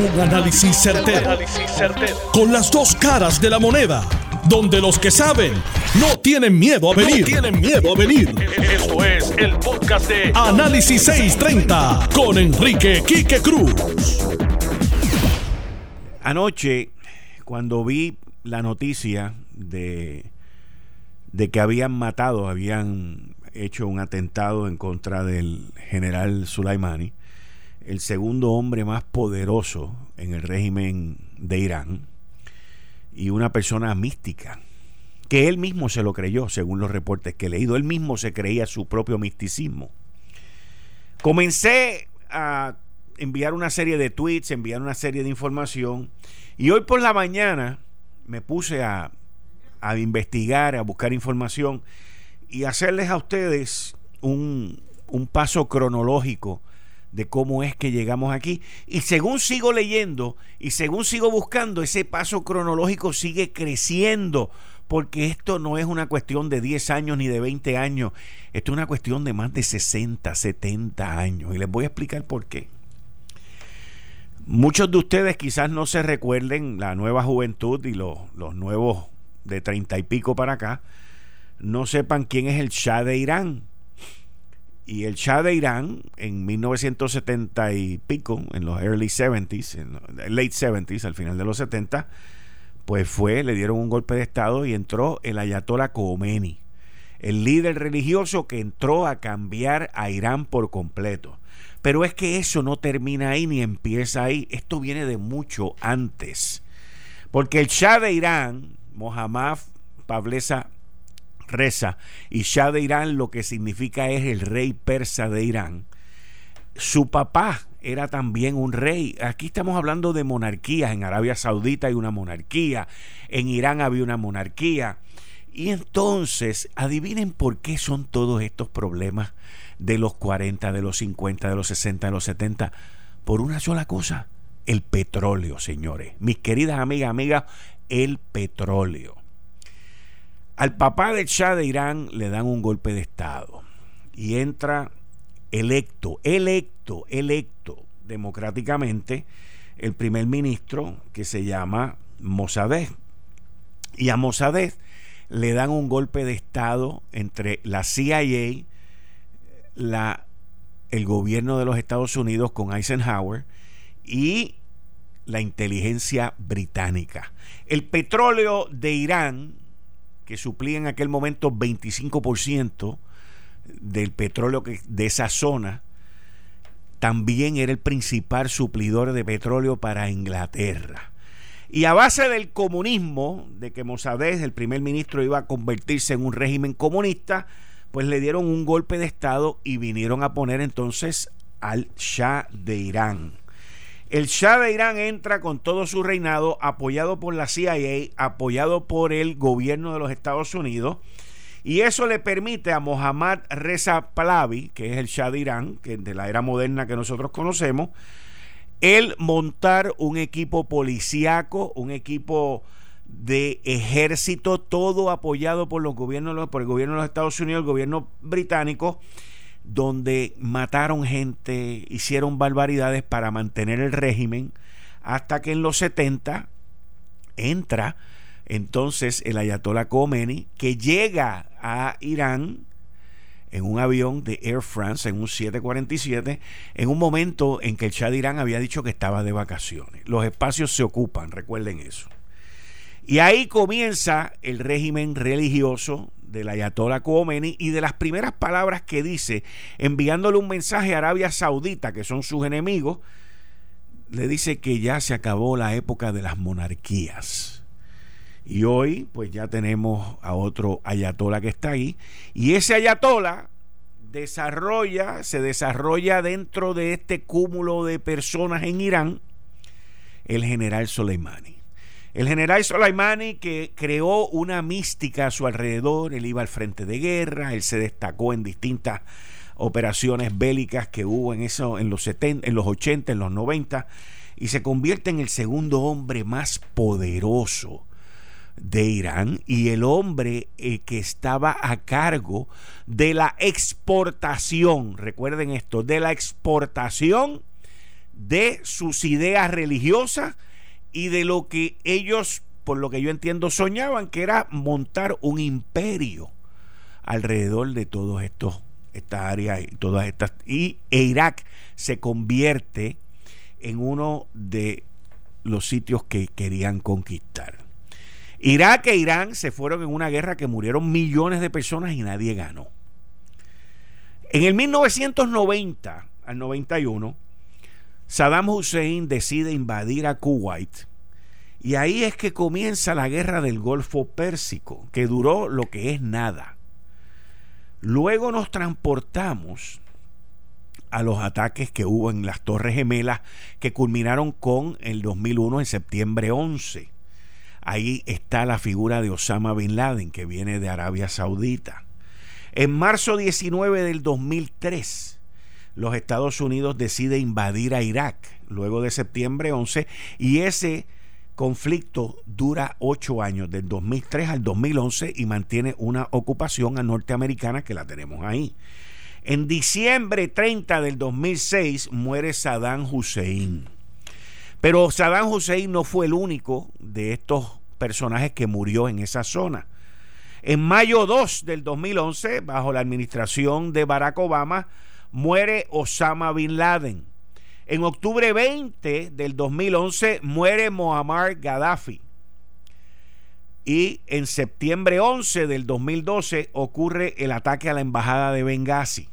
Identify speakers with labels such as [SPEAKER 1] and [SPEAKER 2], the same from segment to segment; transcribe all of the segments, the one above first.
[SPEAKER 1] Un análisis certero, Con las dos caras de la moneda. Donde los que saben no tienen miedo a venir. tienen miedo a venir. Esto es el podcast de Análisis 630 con Enrique Quique Cruz.
[SPEAKER 2] Anoche, cuando vi la noticia de, de que habían matado, habían hecho un atentado en contra del general Sulaimani, el segundo hombre más poderoso en el régimen de Irán y una persona mística, que él mismo se lo creyó, según los reportes que he leído, él mismo se creía su propio misticismo. Comencé a enviar una serie de tweets, enviar una serie de información, y hoy por la mañana me puse a, a investigar, a buscar información y hacerles a ustedes un, un paso cronológico de cómo es que llegamos aquí. Y según sigo leyendo y según sigo buscando, ese paso cronológico sigue creciendo, porque esto no es una cuestión de 10 años ni de 20 años, esto es una cuestión de más de 60, 70 años. Y les voy a explicar por qué. Muchos de ustedes quizás no se recuerden la nueva juventud y los, los nuevos de 30 y pico para acá, no sepan quién es el Shah de Irán y el Shah de Irán en 1970 y pico, en los early 70s, en late 70s, al final de los 70, pues fue, le dieron un golpe de Estado y entró el Ayatollah Khomeini, el líder religioso que entró a cambiar a Irán por completo. Pero es que eso no termina ahí ni empieza ahí, esto viene de mucho antes. Porque el Shah de Irán, Mohammad Pavleza Reza y Shah de Irán lo que significa es el rey persa de Irán. Su papá era también un rey. Aquí estamos hablando de monarquías. En Arabia Saudita hay una monarquía. En Irán había una monarquía. Y entonces, adivinen por qué son todos estos problemas de los 40, de los 50, de los 60, de los 70. Por una sola cosa, el petróleo, señores. Mis queridas amigas, amigas, el petróleo. Al papá del Shah de Irán le dan un golpe de Estado y entra electo, electo, electo democráticamente el primer ministro que se llama Mossadegh. Y a Mossadegh le dan un golpe de Estado entre la CIA, el gobierno de los Estados Unidos con Eisenhower y la inteligencia británica. El petróleo de Irán que suplía en aquel momento 25% del petróleo que, de esa zona, también era el principal suplidor de petróleo para Inglaterra. Y a base del comunismo, de que Mossadegh, el primer ministro, iba a convertirse en un régimen comunista, pues le dieron un golpe de Estado y vinieron a poner entonces al Shah de Irán. El Shah de Irán entra con todo su reinado apoyado por la CIA, apoyado por el gobierno de los Estados Unidos, y eso le permite a Mohammad Reza Pahlavi, que es el Shah de Irán, que de la era moderna que nosotros conocemos, él montar un equipo policíaco, un equipo de ejército, todo apoyado por los gobiernos, por el gobierno de los Estados Unidos, el gobierno británico, donde mataron gente, hicieron barbaridades para mantener el régimen, hasta que en los 70 entra entonces el ayatollah Khomeini, que llega a Irán en un avión de Air France, en un 747, en un momento en que el Shah de Irán había dicho que estaba de vacaciones. Los espacios se ocupan, recuerden eso. Y ahí comienza el régimen religioso del Ayatollah Khomeini y de las primeras palabras que dice, enviándole un mensaje a Arabia Saudita, que son sus enemigos, le dice que ya se acabó la época de las monarquías. Y hoy, pues ya tenemos a otro Ayatollah que está ahí. Y ese Ayatollah desarrolla, se desarrolla dentro de este cúmulo de personas en Irán, el general Soleimani. El general Soleimani que creó una mística a su alrededor, él iba al frente de guerra, él se destacó en distintas operaciones bélicas que hubo en eso en los 70, en los 80, en los 90 y se convierte en el segundo hombre más poderoso de Irán y el hombre eh, que estaba a cargo de la exportación, recuerden esto, de la exportación de sus ideas religiosas y de lo que ellos, por lo que yo entiendo, soñaban, que era montar un imperio alrededor de todos estos estas áreas y todas estas y e Irak se convierte en uno de los sitios que querían conquistar. Irak e Irán se fueron en una guerra que murieron millones de personas y nadie ganó. En el 1990 al 91, Saddam Hussein decide invadir a Kuwait y ahí es que comienza la guerra del Golfo Pérsico, que duró lo que es nada. Luego nos transportamos a los ataques que hubo en las Torres Gemelas que culminaron con el 2001 en septiembre 11. Ahí está la figura de Osama Bin Laden que viene de Arabia Saudita. En marzo 19 del 2003, los Estados Unidos decide invadir a Irak luego de septiembre 11 y ese conflicto dura ocho años, del 2003 al 2011 y mantiene una ocupación a norteamericana que la tenemos ahí. En diciembre 30 del 2006 muere Saddam Hussein. Pero Saddam Hussein no fue el único de estos personajes que murió en esa zona. En mayo 2 del 2011, bajo la administración de Barack Obama, muere Osama Bin Laden. En octubre 20 del 2011 muere Muammar Gaddafi. Y en septiembre 11 del 2012 ocurre el ataque a la embajada de Benghazi.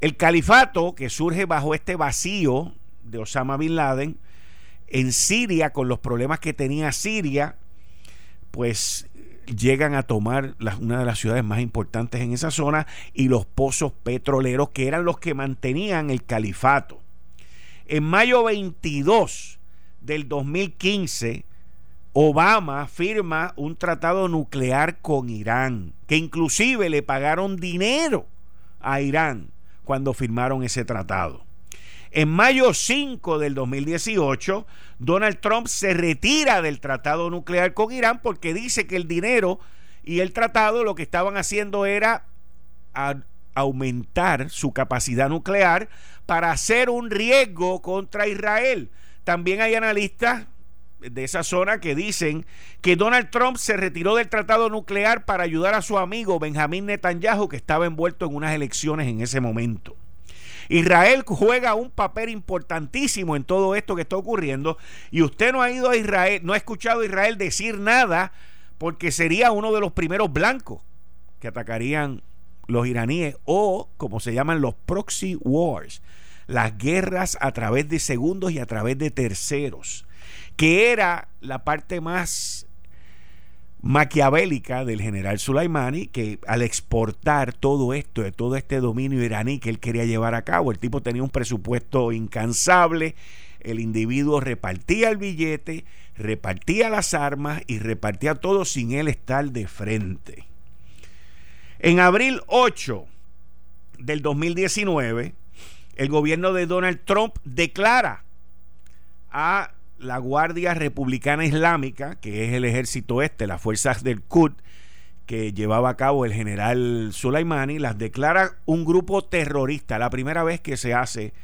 [SPEAKER 2] El califato que surge bajo este vacío de Osama Bin Laden en Siria, con los problemas que tenía Siria, pues llegan a tomar una de las ciudades más importantes en esa zona y los pozos petroleros que eran los que mantenían el califato. En mayo 22 del 2015, Obama firma un tratado nuclear con Irán, que inclusive le pagaron dinero a Irán cuando firmaron ese tratado. En mayo 5 del 2018, Donald Trump se retira del tratado nuclear con Irán porque dice que el dinero y el tratado lo que estaban haciendo era aumentar su capacidad nuclear para hacer un riesgo contra Israel. También hay analistas de esa zona que dicen que Donald Trump se retiró del tratado nuclear para ayudar a su amigo Benjamín Netanyahu que estaba envuelto en unas elecciones en ese momento. Israel juega un papel importantísimo en todo esto que está ocurriendo y usted no ha ido a Israel, no ha escuchado a Israel decir nada porque sería uno de los primeros blancos que atacarían los iraníes o como se llaman los proxy wars, las guerras a través de segundos y a través de terceros que era la parte más maquiavélica del general Soleimani, que al exportar todo esto, de todo este dominio iraní que él quería llevar a cabo, el tipo tenía un presupuesto incansable, el individuo repartía el billete, repartía las armas y repartía todo sin él estar de frente. En abril 8 del 2019, el gobierno de Donald Trump declara a la Guardia Republicana Islámica, que es el ejército este, las fuerzas del Qud, que llevaba a cabo el general Soleimani, las declara un grupo terrorista, la primera vez que se hace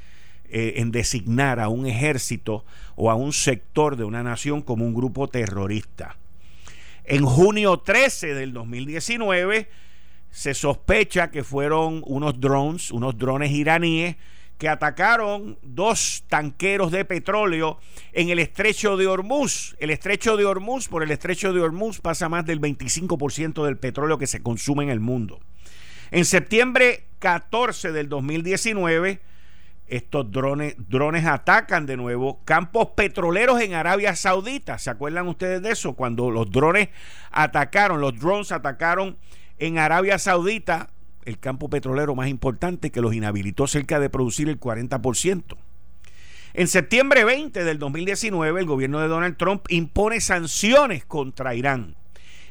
[SPEAKER 2] eh, en designar a un ejército o a un sector de una nación como un grupo terrorista. En junio 13 del 2019 se sospecha que fueron unos drones, unos drones iraníes, que atacaron dos tanqueros de petróleo en el estrecho de Hormuz. El estrecho de Hormuz, por el estrecho de Hormuz pasa más del 25% del petróleo que se consume en el mundo. En septiembre 14 del 2019, estos drones, drones atacan de nuevo campos petroleros en Arabia Saudita. ¿Se acuerdan ustedes de eso? Cuando los drones atacaron, los drones atacaron en Arabia Saudita el campo petrolero más importante que los inhabilitó cerca de producir el 40%. En septiembre 20 del 2019, el gobierno de Donald Trump impone sanciones contra Irán.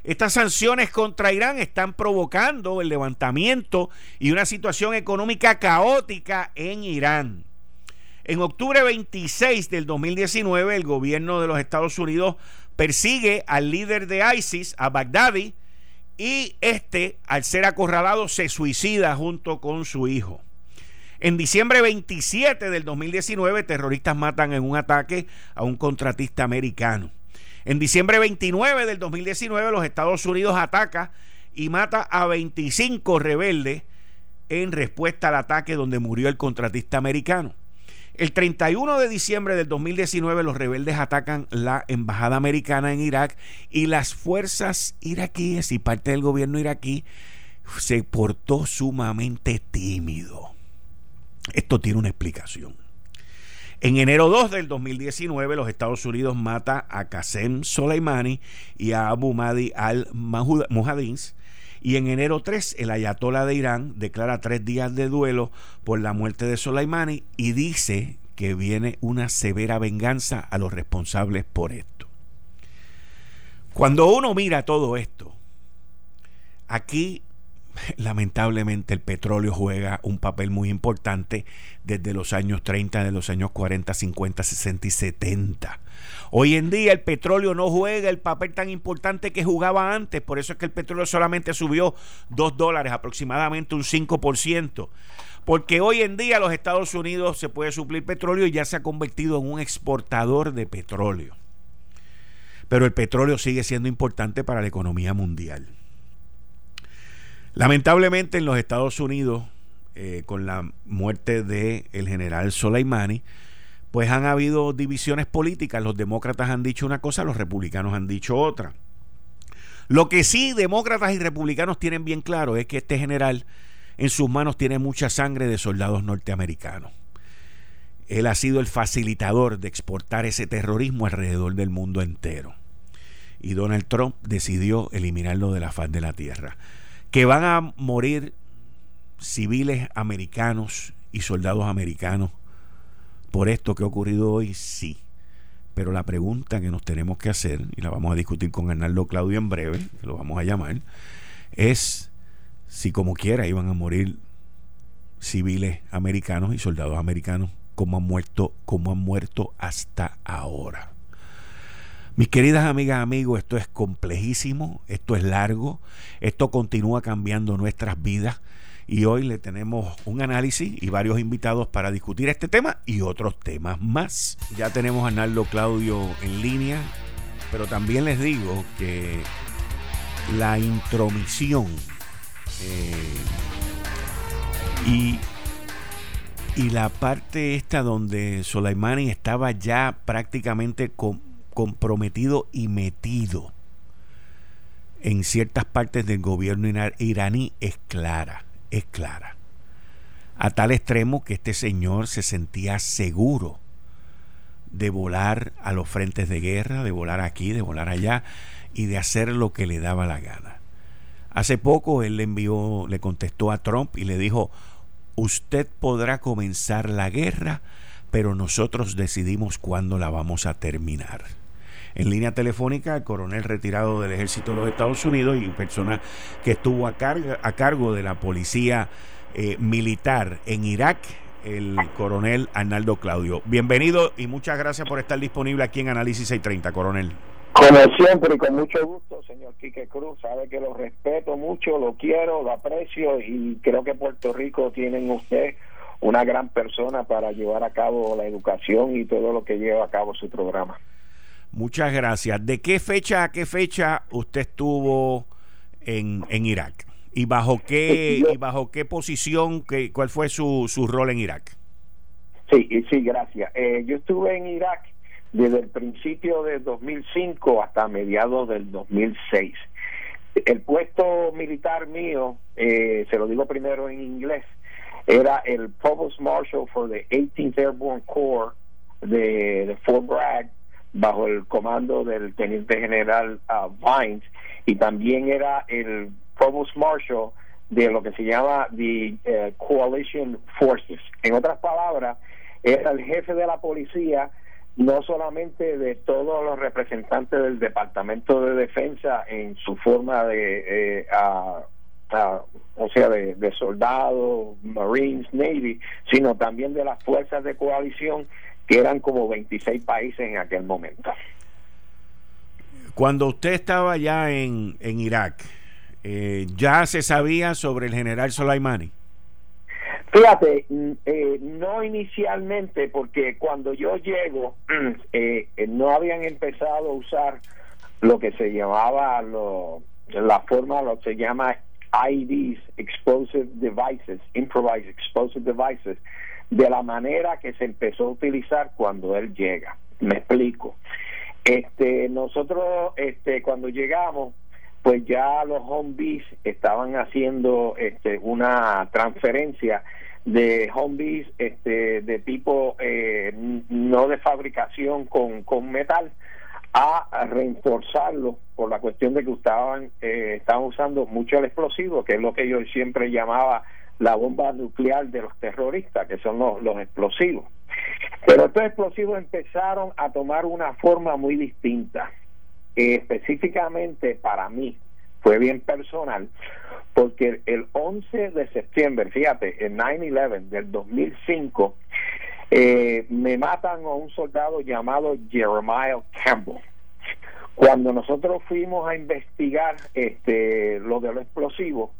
[SPEAKER 2] Estas sanciones contra Irán están provocando el levantamiento y una situación económica caótica en Irán. En octubre 26 del 2019, el gobierno de los Estados Unidos persigue al líder de ISIS, a Baghdadi, y este, al ser acorralado, se suicida junto con su hijo. En diciembre 27 del 2019, terroristas matan en un ataque a un contratista americano. En diciembre 29 del 2019, los Estados Unidos ataca y mata a 25 rebeldes en respuesta al ataque donde murió el contratista americano. El 31 de diciembre del 2019 los rebeldes atacan la embajada americana en Irak y las fuerzas iraquíes y parte del gobierno iraquí se portó sumamente tímido. Esto tiene una explicación. En enero 2 del 2019, los Estados Unidos mata a Qasem Soleimani y a Abu Mahdi al-Mujahideen. Y en enero 3, el ayatollah de Irán declara tres días de duelo por la muerte de Soleimani y dice que viene una severa venganza a los responsables por esto. Cuando uno mira todo esto, aquí lamentablemente el petróleo juega un papel muy importante desde los años 30, de los años 40, 50, 60 y 70. Hoy en día el petróleo no juega el papel tan importante que jugaba antes, por eso es que el petróleo solamente subió 2 dólares, aproximadamente un 5%, porque hoy en día los Estados Unidos se puede suplir petróleo y ya se ha convertido en un exportador de petróleo. Pero el petróleo sigue siendo importante para la economía mundial. Lamentablemente en los Estados Unidos, eh, con la muerte del el general Soleimani, pues han habido divisiones políticas. Los demócratas han dicho una cosa, los republicanos han dicho otra. Lo que sí demócratas y republicanos tienen bien claro es que este general en sus manos tiene mucha sangre de soldados norteamericanos. Él ha sido el facilitador de exportar ese terrorismo alrededor del mundo entero. Y Donald Trump decidió eliminarlo de la faz de la tierra que van a morir civiles americanos y soldados americanos por esto que ha ocurrido hoy, sí. Pero la pregunta que nos tenemos que hacer, y la vamos a discutir con Arnaldo Claudio en breve, que lo vamos a llamar, es si como quiera iban a morir civiles americanos y soldados americanos como han muerto, como han muerto hasta ahora. Mis queridas amigas, amigos, esto es complejísimo, esto es largo, esto continúa cambiando nuestras vidas y hoy le tenemos un análisis y varios invitados para discutir este tema y otros temas más. Ya tenemos a Arnaldo Claudio en línea, pero también les digo que la intromisión eh, y, la parte esta donde Soleimani estaba ya prácticamente comprometido y metido en ciertas partes del gobierno iraní es clara, es clara. A tal extremo que este señor se sentía seguro de volar a los frentes de guerra, de volar aquí, de volar allá y de hacer lo que le daba la gana. Hace poco él le envió, le contestó a Trump y le dijo, usted podrá comenzar la guerra, pero nosotros decidimos cuándo la vamos a terminar en línea telefónica el coronel retirado del ejército de los Estados Unidos y persona que estuvo a, a cargo de la policía eh, militar en Irak, el coronel Arnaldo Claudio. Bienvenido y muchas gracias por estar disponible aquí en Análisis 630, coronel.
[SPEAKER 3] Como siempre y con mucho gusto, señor Quique Cruz, sabe que lo respeto mucho, lo quiero, lo aprecio y creo que Puerto Rico tiene usted una gran persona para llevar a cabo la educación y todo lo que lleva a cabo su programa.
[SPEAKER 2] Muchas gracias. ¿De qué fecha a qué fecha usted estuvo en, en Irak? ¿Y bajo qué, y bajo qué posición, qué, cuál fue su, su rol en Irak?
[SPEAKER 3] Sí, sí, gracias. Eh, yo estuve en Irak desde el principio de 2005 hasta mediados del 2006. El puesto militar mío, eh, se lo digo primero en inglés, era el Provost Marshal for the 18th Airborne Corps de, de Fort Bragg bajo el comando del teniente general uh, Vines y también era el provost marshal de lo que se llama the uh, coalition forces. En otras palabras era el jefe de la policía no solamente de todos los representantes del departamento de defensa en su forma de eh, o sea de, de soldados marines navy sino también de las fuerzas de coalición que eran como 26 países en aquel momento.
[SPEAKER 2] Cuando usted estaba ya en, Irak, eh, ¿ya se sabía sobre el general Soleimani?
[SPEAKER 3] Fíjate, mm, eh, no inicialmente, porque cuando yo llego, eh, no habían empezado a usar lo que se llamaba lo, la forma, lo que se llama IDs, Explosive Devices, Improvised Explosive Devices, de la manera que se empezó a utilizar cuando él llega. Me explico. Este, nosotros, este, cuando llegamos, pues ya los home bees estaban haciendo este, una transferencia de home bees este, de tipo eh, no de fabricación con, con metal a reforzarlo por la cuestión de que estaban, eh, estaban usando mucho el explosivo, que es lo que yo siempre llamaba la bomba nuclear de los terroristas, que son los, los explosivos. Pero estos explosivos empezaron a tomar una forma muy distinta. específicamente para mí fue bien personal, porque el 11 de septiembre, fíjate, el 9-11 del 2005, eh, me matan a un soldado llamado Jeremiah Campbell. Cuando nosotros fuimos a investigar este, lo de los explosivos,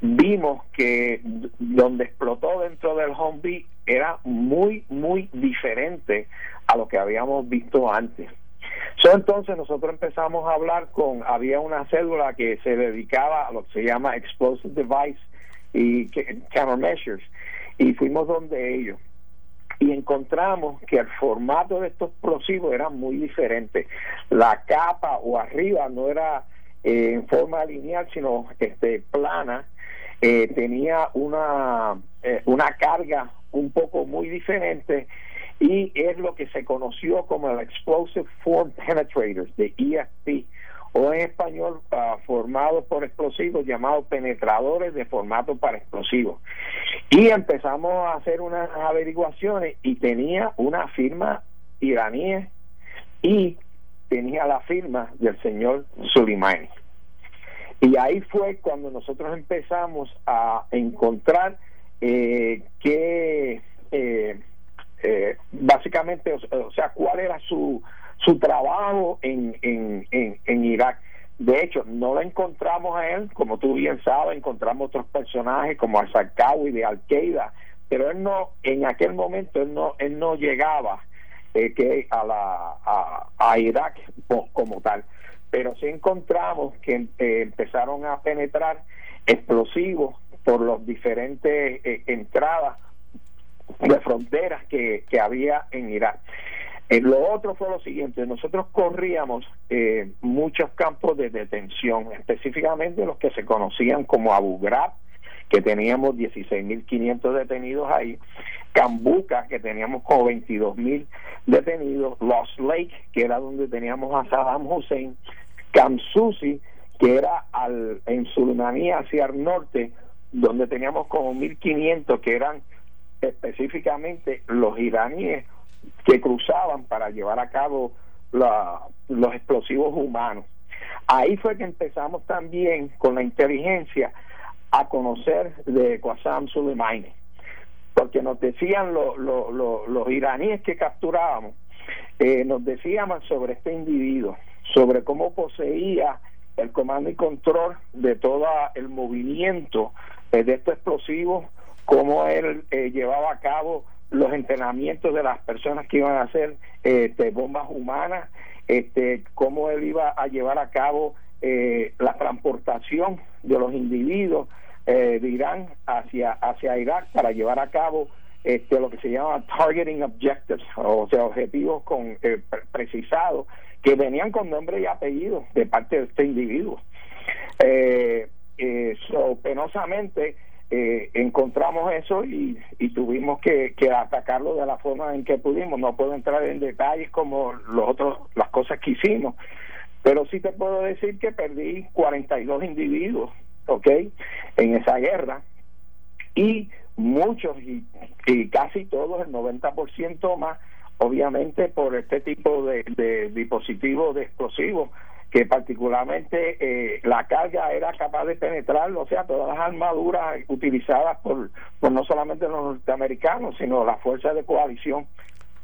[SPEAKER 3] vimos que donde explotó dentro del Humvee era muy, muy diferente a lo que habíamos visto antes. Entonces nosotros empezamos a hablar con, había una cédula que se dedicaba a lo que se llama Explosive Device y Countermeasures y fuimos donde ellos y encontramos que el formato de estos explosivos era muy diferente. La capa o arriba no era eh, en forma lineal, sino este plana eh, tenía una, eh, una carga un poco muy diferente y es lo que se conoció como el Explosive Form Penetrators de EFP o en español uh, formados por explosivos llamados penetradores de formato para explosivos. Y empezamos a hacer unas averiguaciones y tenía una firma iraní y tenía la firma del señor Soleimani. Y ahí fue cuando nosotros empezamos a encontrar eh, que eh, eh, básicamente, o, sea, cuál era su, su trabajo en, en, en, Irak. De hecho, no lo encontramos a él, como tú bien sabes, encontramos otros personajes como al y de Al-Qaeda, pero él no, en aquel momento, él no, él no llegaba eh, que a, la, a, a Irak como tal pero sí encontramos que eh, empezaron a penetrar explosivos por las diferentes eh, entradas de fronteras que, que había en Irak. Eh, lo otro fue lo siguiente, nosotros corríamos muchos campos de detención, específicamente los que se conocían como Abu Ghraib, que teníamos 16.500 detenidos ahí, Cambuca, que teníamos como 22.000 detenidos, Lost Lake, que era donde teníamos a Saddam Hussein, Kamsusi, que era al, en Sulmaní hacia el norte, donde teníamos como 1.500 que eran específicamente los iraníes que cruzaban para llevar a cabo los explosivos humanos. Ahí fue que empezamos también con la inteligencia a conocer de Qasem Soleimani, porque nos decían los iraníes que capturábamos, eh, nos decían sobre este individuo, sobre cómo poseía el comando y control de todo el movimiento eh, de estos explosivos, cómo él eh, llevaba a cabo los entrenamientos de las personas que iban a hacer este, bombas humanas, este, cómo él iba a llevar a cabo eh, la transportación de los individuos de Irán hacia, hacia Irak para llevar a cabo este, lo que se llama targeting objectives, o sea, objetivos con precisados que venían con nombre y apellido de parte de este individuo. Eh, eh, penosamente eh, encontramos eso y, tuvimos que, atacarlo de la forma en que pudimos. No puedo entrar en detalles como los otros, las cosas que hicimos, pero sí te puedo decir que perdí 42 individuos, ¿ok? En esa guerra y muchos y, casi todos, el 90% más, obviamente por este tipo de, dispositivos de explosivos que particularmente eh, la carga era capaz de penetrar, o sea, todas las armaduras utilizadas por, por no solamente los norteamericanos, sino las fuerzas de coalición.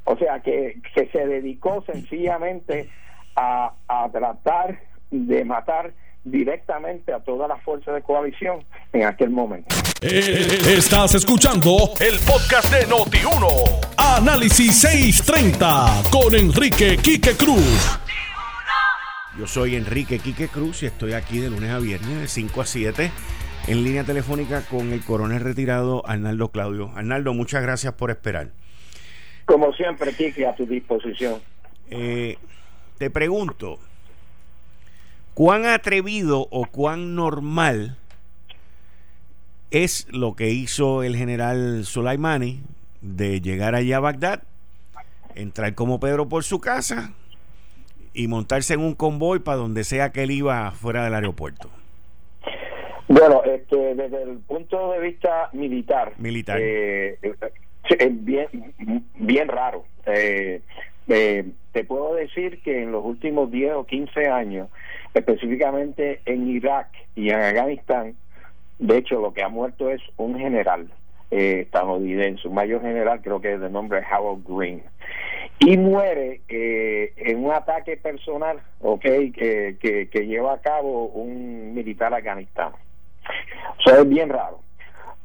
[SPEAKER 3] O sea, que, que se dedicó sencillamente a, a tratar de matar directamente a todas las fuerzas de coalición en aquel momento.
[SPEAKER 1] Eh, estás escuchando el podcast de Noti1. Análisis 630 con Enrique Quique Cruz.
[SPEAKER 2] Yo soy Enrique Quique Cruz y estoy aquí de lunes a viernes de 5 a 7 en línea telefónica con el coronel retirado Arnaldo Claudio. Arnaldo, muchas gracias por esperar.
[SPEAKER 3] Como siempre, Quique, a tu disposición.
[SPEAKER 2] Eh, te pregunto, ¿cuán atrevido o cuán normal es lo que hizo el general Soleimani de llegar allá a Bagdad, entrar como Pedro por su casa y montarse en un convoy para donde sea que él iba fuera del aeropuerto?
[SPEAKER 3] Bueno, este, desde el punto de vista militar,
[SPEAKER 2] militar.
[SPEAKER 3] Eh, es bien, bien raro. Eh, eh, te puedo decir que en los últimos 10 o 15 años, específicamente en Irak y en Afganistán, de hecho lo que ha muerto es un general eh, estadounidense, un mayor general, creo que es de nombre Harold Green, y muere eh, en un ataque personal, ok, que, que, que lleva a cabo un militar afganistano. Eso es bien raro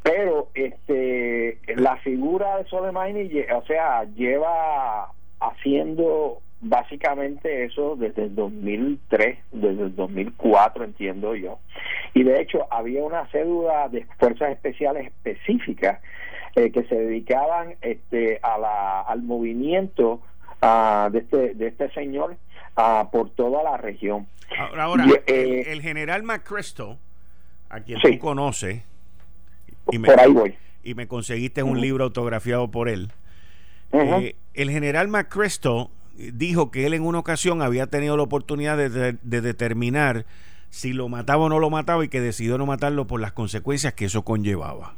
[SPEAKER 3] pero este la figura de Soleimani o sea lleva haciendo básicamente eso desde el 2003, desde el 2004 entiendo yo. Y de hecho había una cédula de fuerzas especiales específicas eh, que se dedicaban este, a la, al movimiento uh, de, este, de este señor uh, por toda la región.
[SPEAKER 2] Ahora, eh, el, general McChrystal, a quien tú conoces, y me,
[SPEAKER 3] por ahí voy.
[SPEAKER 2] y me conseguiste un libro autografiado por él. Eh, el general McChrystal dijo que él en una ocasión había tenido la oportunidad de, determinar si lo mataba o no lo mataba y que decidió no matarlo por las consecuencias que eso conllevaba.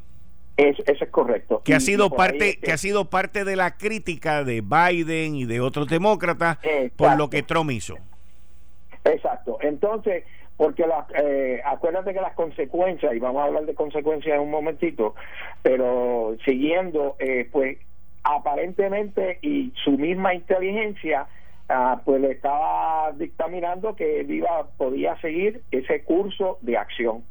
[SPEAKER 3] eso es correcto.
[SPEAKER 2] Que ha sido parte, que ha sido parte de la crítica de Biden y de otros demócratas por lo que Trump hizo.
[SPEAKER 3] Exacto. Entonces, porque las, eh, acuérdate que las consecuencias, y vamos a hablar de consecuencias en un momentito, pero siguiendo, eh, pues aparentemente y su misma inteligencia ah, pues le estaba dictaminando que él podía seguir ese curso de acción.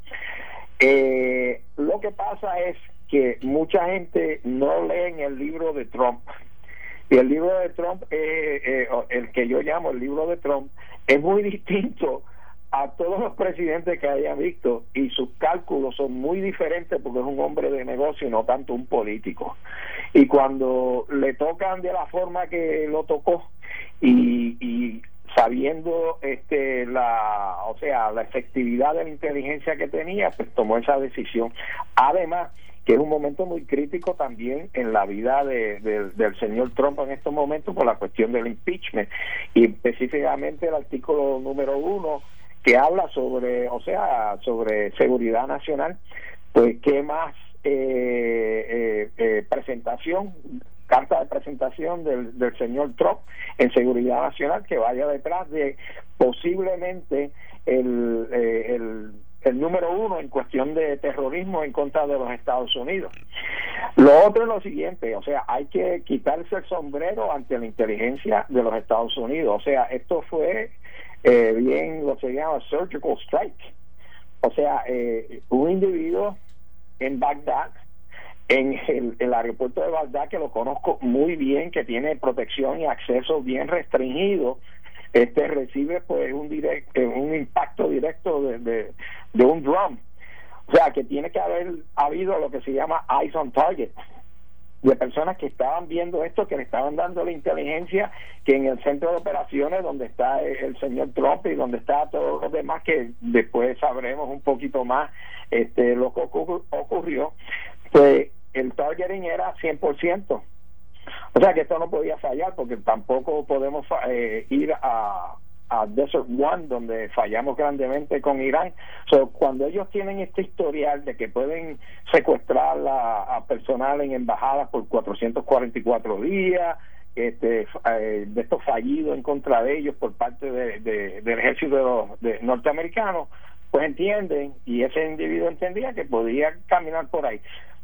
[SPEAKER 3] Eh, lo que pasa es que mucha gente no lee el libro de Trump. Y el libro de Trump eh, el que yo llamo el libro de Trump es muy distinto a todos los presidentes que haya visto y sus cálculos son muy diferentes porque es un hombre de negocio y no tanto un político. Y cuando le tocan de la forma que lo tocó y, y sabiendo este la o sea la efectividad de la inteligencia que tenía pues tomó esa decisión además que es un momento muy crítico también en la vida de, del señor Trump en estos momentos por la cuestión del impeachment y específicamente el artículo número uno que habla sobre, o sea, sobre seguridad nacional, pues qué más eh, eh, eh, presentación, carta de presentación del, del señor Trump en seguridad nacional que vaya detrás de posiblemente el, el el número uno en cuestión de terrorismo en contra de los Estados Unidos. Lo otro es lo siguiente, o sea, hay que quitarse el sombrero ante la inteligencia de los Estados Unidos. O sea, esto fue eh, bien lo que se llama surgical strike. O sea, eh, un individuo en Bagdad, en el, aeropuerto de Bagdad, que lo conozco muy bien, que tiene protección y acceso bien restringido, este recibe pues un directo, un impacto directo de, de, de un drum. O sea, que tiene que haber habido lo que se llama eyes on target de personas que estaban viendo esto, que le estaban dando la inteligencia, que en el centro de operaciones donde está el señor Trump y donde está todos los demás, que después sabremos un poquito más este lo que ocurrió, pues el targeting era 100%. O sea que esto no podía fallar porque tampoco podemos eh, ir a, a Desert One, donde fallamos grandemente con Irán. So, cuando ellos tienen este historial de que pueden secuestrar a, personal en embajadas por 444 días, este, eh, de estos fallidos en contra de ellos por parte de, del ejército de, norteamericano, pues entienden, y ese individuo entendía que podía caminar por ahí.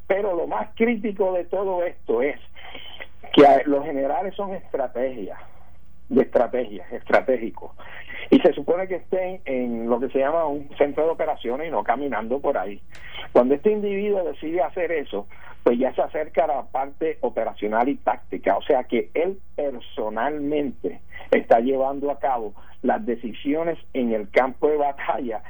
[SPEAKER 3] Pero lo más crítico de todo esto es que los generales son estrategias de estrategia, estratégico. Y se supone que estén en lo que se llama un centro de operaciones y no caminando por ahí. Cuando este individuo decide hacer eso, pues ya se acerca a la parte operacional y táctica, o sea que él personalmente está llevando a cabo las decisiones en el campo de batalla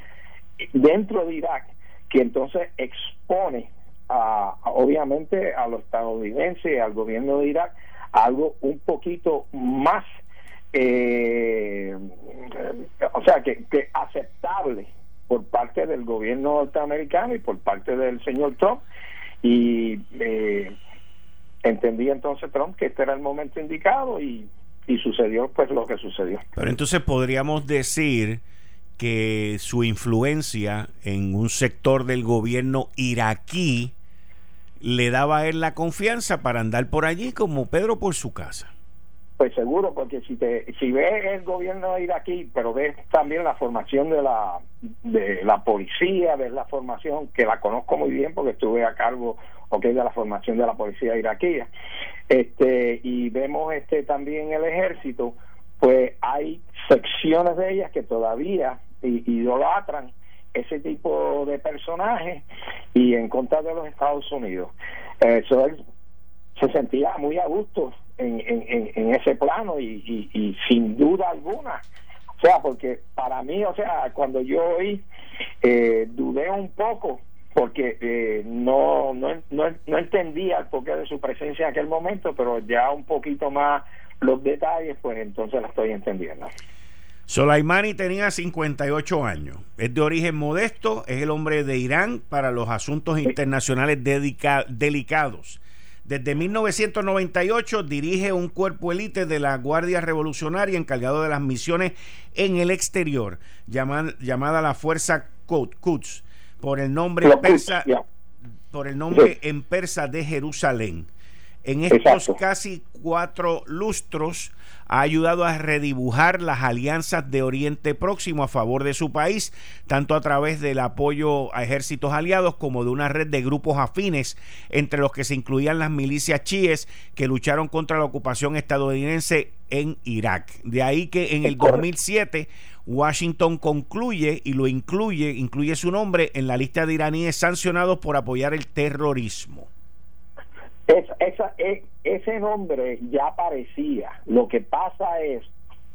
[SPEAKER 3] dentro de Irak, que entonces expone a, obviamente a los estadounidenses, y al gobierno de Irak, algo un poquito más, eh, o sea, que, aceptable por parte del gobierno norteamericano y por parte del señor Trump y eh, entendí entonces Trump que este era el momento indicado y, y sucedió pues lo que sucedió.
[SPEAKER 2] Pero entonces podríamos decir que su influencia en un sector del gobierno iraquí le daba a él la confianza para andar por allí como Pedro por su casa.
[SPEAKER 3] Pues seguro, porque si te si ves el gobierno iraquí, pero ves también la formación de la de la policía, ves la formación que la conozco muy bien porque estuve a cargo okay, de la formación de la policía iraquí. Este y vemos este también el ejército, pues hay secciones de ellas que todavía idolatran ese tipo de personajes y en contra de los Estados Unidos. Eso él se sentía muy a gusto en, en, en ese plano y, y, sin duda alguna. O sea, porque para mí, o sea, cuando yo oí, eh, dudé un poco porque eh, no, no, no, no entendía el porqué de su presencia en aquel momento, pero ya un poquito más los detalles, pues entonces la estoy entendiendo.
[SPEAKER 2] Soleimani tenía 58 años. Es de origen modesto, es el hombre de Irán para los asuntos internacionales delicados. Desde 1998 dirige un cuerpo élite de la Guardia Revolucionaria encargado de las misiones en el exterior, llamada, la Fuerza Quds, por el nombre persa, por el nombre en persa de Jerusalén. En estos casi cuatro lustros ha ayudado a redibujar las alianzas de Oriente Próximo a favor de su país, tanto a través del apoyo a ejércitos aliados como de una red de grupos afines, entre los que se incluían las milicias chiíes que lucharon contra la ocupación estadounidense en Irak. De ahí que en el 2007 Washington concluye y lo incluye, incluye su nombre en la lista de iraníes sancionados por apoyar el terrorismo.
[SPEAKER 3] Es, esa, e, ese nombre ya aparecía. Lo que pasa es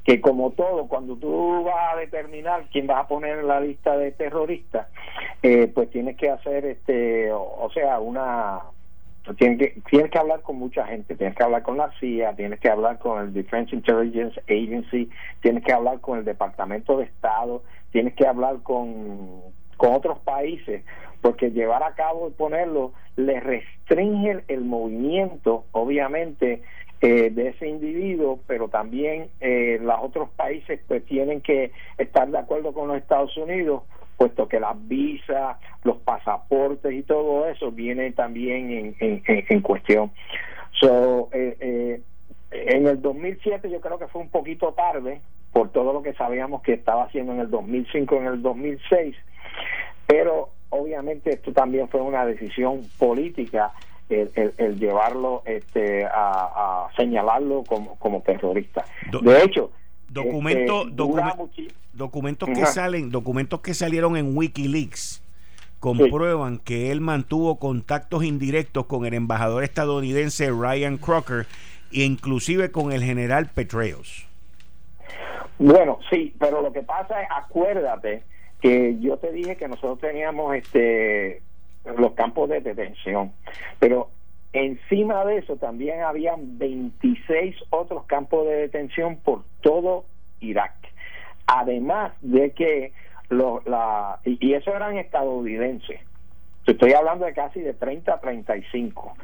[SPEAKER 3] que como todo, cuando tú vas a determinar quién vas a poner en la lista de terroristas, eh, pues tienes que hacer, este, o, sea, una... Tienes que, tienes que hablar con mucha gente, tienes que hablar con la CIA, tienes que hablar con el Defense Intelligence Agency, tienes que hablar con el Departamento de Estado, tienes que hablar con, con otros países, porque llevar a cabo y ponerlo le restringe el movimiento, obviamente, eh, de ese individuo, pero también eh, los otros países pues tienen que estar de acuerdo con los Estados Unidos, puesto que las visas, los pasaportes y todo eso viene también en, en, cuestión. So, eh, eh, en el 2007 yo creo que fue un poquito tarde por todo lo que sabíamos que estaba haciendo en el 2005, en el 2006, pero obviamente esto también fue una decisión política el, llevarlo este, a, señalarlo como, como terrorista. de hecho,
[SPEAKER 2] documento, este, documentos que salen, documentos que salieron en WikiLeaks comprueban que él mantuvo contactos indirectos con el embajador estadounidense Ryan Crocker e inclusive con el general Petreos.
[SPEAKER 3] Bueno, sí, pero lo que pasa es, acuérdate que yo te dije que nosotros teníamos este los campos de detención, pero encima de eso también habían 26 otros campos de detención por todo Irak. Además de que los la, y, eso eran estadounidenses. Estoy hablando de casi de 30 a 35.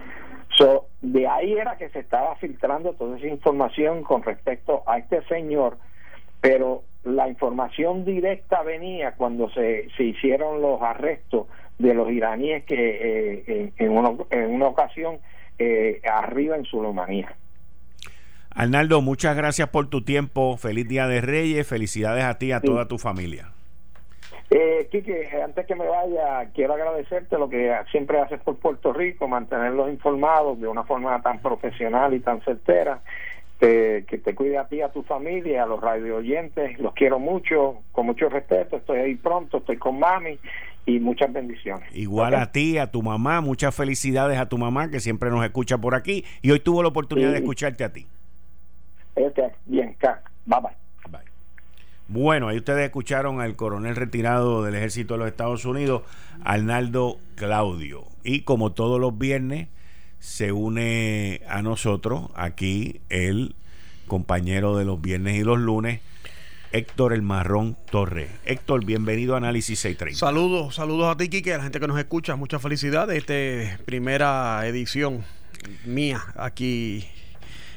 [SPEAKER 3] So, de ahí era que se estaba filtrando toda esa información con respecto a este señor, pero la información directa venía cuando se, se hicieron los arrestos de los iraníes que eh, en, una, en una ocasión eh, arriba en su Rumanía.
[SPEAKER 2] Arnaldo, muchas gracias por tu tiempo. Feliz Día de Reyes. Felicidades a ti y a toda tu familia.
[SPEAKER 3] Eh, Quique, antes que me vaya, quiero agradecerte lo que siempre haces por Puerto Rico, mantenerlos informados de una forma tan profesional y tan certera que te cuide a ti, a tu familia, a los radio oyentes. Los quiero mucho, con mucho respeto. Estoy ahí pronto, estoy con mami y muchas bendiciones.
[SPEAKER 2] Igual a ti, a tu mamá, muchas felicidades a tu mamá que siempre nos escucha por aquí y hoy tuvo la oportunidad de escucharte a ti.
[SPEAKER 3] Este, bien, bye bye.
[SPEAKER 2] Bueno, ahí ustedes escucharon al coronel retirado del ejército de los Estados Unidos, Arnaldo Claudio. Y como todos los viernes, se une a nosotros aquí el compañero de los viernes y los lunes, Héctor El Marrón Torres. Héctor, bienvenido a Análisis 630.
[SPEAKER 4] Saludos, saludos a ti, Kike, a la gente que nos escucha. Muchas felicidades. Esta primera edición mía aquí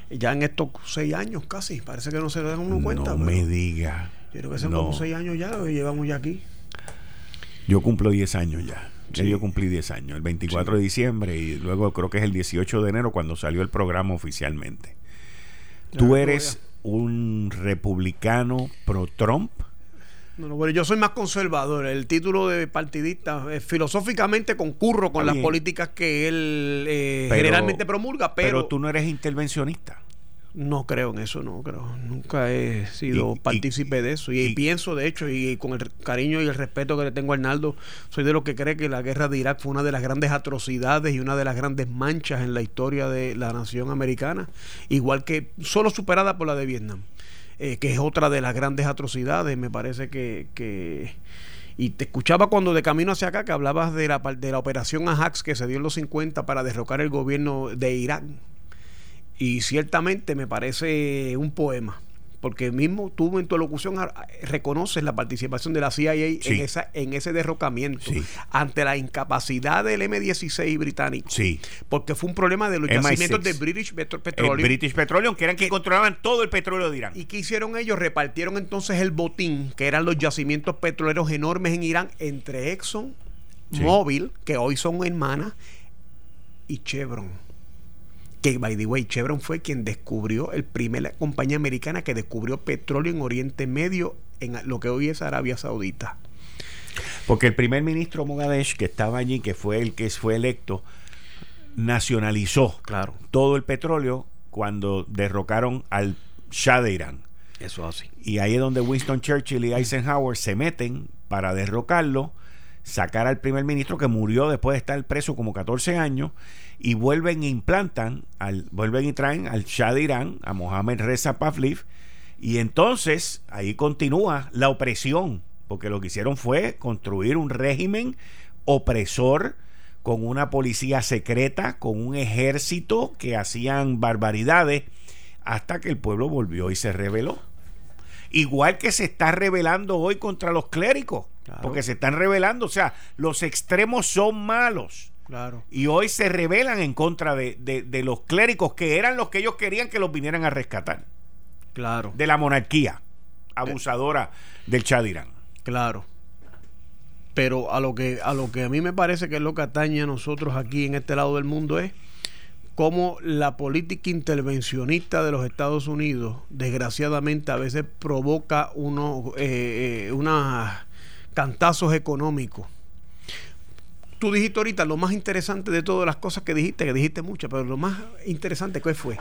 [SPEAKER 4] ya en estos seis años casi. Parece que no se dan uno cuenta.
[SPEAKER 2] No me diga.
[SPEAKER 4] Yo creo que son como seis años ya, llevamos ya aquí.
[SPEAKER 2] Yo cumplo 10 años ya. Yo cumplí 10 años, el 24 de diciembre y luego creo que es el 18 de enero cuando salió el programa oficialmente. ¿Tú eres un republicano pro-Trump?
[SPEAKER 4] No, bueno, yo soy más conservador. El título de partidista, eh, filosóficamente concurro con las políticas que él eh, generalmente promulga, pero... Pero
[SPEAKER 2] tú no eres intervencionista.
[SPEAKER 4] No creo en eso, no creo. Nunca he sido partícipe de eso. Y, pienso, de hecho, y con el cariño y el respeto que le tengo a Arnaldo, soy de los que cree que la guerra de Irak fue una de las grandes atrocidades y una de las grandes manchas en la historia de la nación americana. Igual que solo superada por la de Vietnam, eh, que es otra de las grandes atrocidades. Me parece que, que y te escuchaba cuando de camino hacia acá que hablabas de la, de la operación Ajax que se dio en los 50 para derrocar el gobierno de Irak y ciertamente me parece un poema, porque mismo tú en tu locución reconoces la participación de la CIA en, esa, en ese derrocamiento ante la incapacidad del M16 británico.
[SPEAKER 2] Sí.
[SPEAKER 4] Porque fue un problema de los yacimientos de British Petroleum.
[SPEAKER 2] British Petroleum, que eran que controlaban todo el petróleo de Irán.
[SPEAKER 4] ¿Y qué hicieron ellos? Repartieron entonces el botín, que eran los yacimientos petroleros enormes en Irán, entre Exxon, Mobil, que hoy son hermanas, y Chevron que by the way, Chevron fue quien descubrió, el primer compañía americana que descubrió petróleo en Oriente Medio, en lo que hoy es Arabia Saudita.
[SPEAKER 2] Porque el primer ministro Mogadesh, que estaba allí, que fue el que fue electo, nacionalizó
[SPEAKER 4] claro.
[SPEAKER 2] todo el petróleo cuando derrocaron al Shah de Irán.
[SPEAKER 4] Eso así.
[SPEAKER 2] Y ahí es donde Winston Churchill y Eisenhower se meten para derrocarlo, sacar al primer ministro que murió después de estar preso como 14 años y vuelven e implantan, al, vuelven y traen al Shah de Irán, a Mohammed Reza Pavlov, y entonces ahí continúa la opresión, porque lo que hicieron fue construir un régimen opresor con una policía secreta, con un ejército que hacían barbaridades, hasta que el pueblo volvió y se rebeló. Igual que se está rebelando hoy contra los clérigos, porque se están rebelando, o sea, los extremos son malos. Y hoy se rebelan en contra de, los clérigos que eran los que ellos querían que los vinieran a rescatar.
[SPEAKER 4] Claro.
[SPEAKER 2] De la monarquía abusadora del Chad Irán.
[SPEAKER 4] Claro. Pero a lo que a lo que a mí me parece que es lo que atañe a nosotros aquí en este lado del mundo es cómo la política intervencionista de los Estados Unidos desgraciadamente a veces provoca unos eh, eh, unos cantazos económicos tú dijiste ahorita lo más interesante de todas las cosas que dijiste, que dijiste muchas, pero lo más interesante ¿qué fue?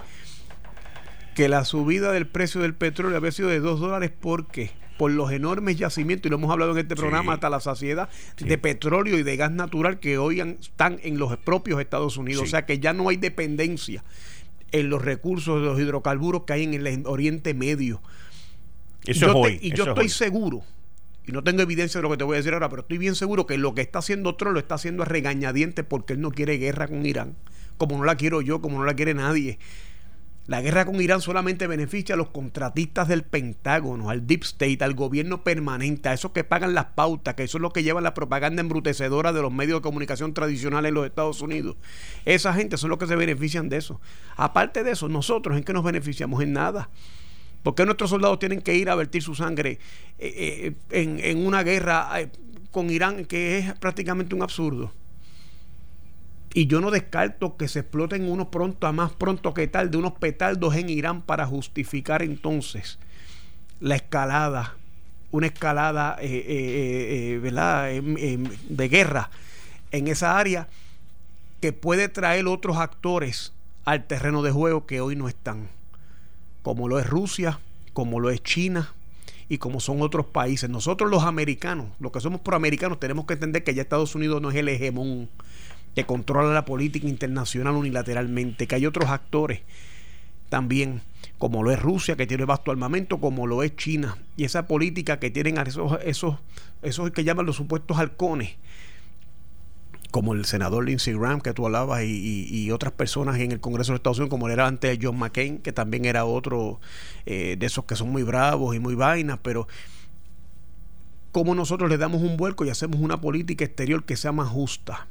[SPEAKER 4] Que la subida del precio del petróleo había sido de 2 dólares porque por los enormes yacimientos, y lo hemos hablado en este programa hasta la saciedad, de petróleo y de gas natural que hoy están en los propios Estados Unidos. O sea que ya no hay dependencia en los recursos de los hidrocarburos que hay en el Oriente Medio.
[SPEAKER 2] Eso es
[SPEAKER 4] y yo estoy seguro y no tengo evidencia de lo que te voy a decir ahora, pero estoy bien seguro que lo que está haciendo Trump lo está haciendo a regañadientes porque él no quiere guerra con Irán, como no la quiero yo, como no la quiere nadie. La guerra con Irán solamente beneficia a los contratistas del Pentágono, al Deep State, al gobierno permanente, a esos que pagan las pautas, que eso es lo que lleva la propaganda embrutecedora de los medios de comunicación tradicionales en los Estados Unidos. Esa gente son los que se benefician de eso. Aparte de eso, nosotros en qué nos beneficiamos en nada. ¿Por qué nuestros soldados tienen que ir a vertir su sangre eh, eh, en, una guerra eh, con Irán que es prácticamente un absurdo? Y yo no descarto que se exploten unos pronto a más pronto que tal de unos petardos en Irán para justificar entonces la escalada, una escalada ¿verdad? de guerra en esa área que puede traer otros actores al terreno de juego que hoy no están. Como lo es Rusia, como lo es China y como son otros países. Nosotros los americanos, los que somos proamericanos, tenemos que entender que ya Estados Unidos no es el hegemón que controla la política internacional unilateralmente, que hay otros actores también, como lo es Rusia, que tiene vasto armamento, como lo es China, y esa política que tienen esos, esos, esos que llaman los supuestos halcones, como el senador Lindsey Graham que tú hablabas y, otras personas en el Congreso de Estados Unidos, como era antes John McCain, que también era otro eh, de esos que son muy bravos y muy vainas, pero como nosotros le damos un vuelco y hacemos una política exterior que sea más justa.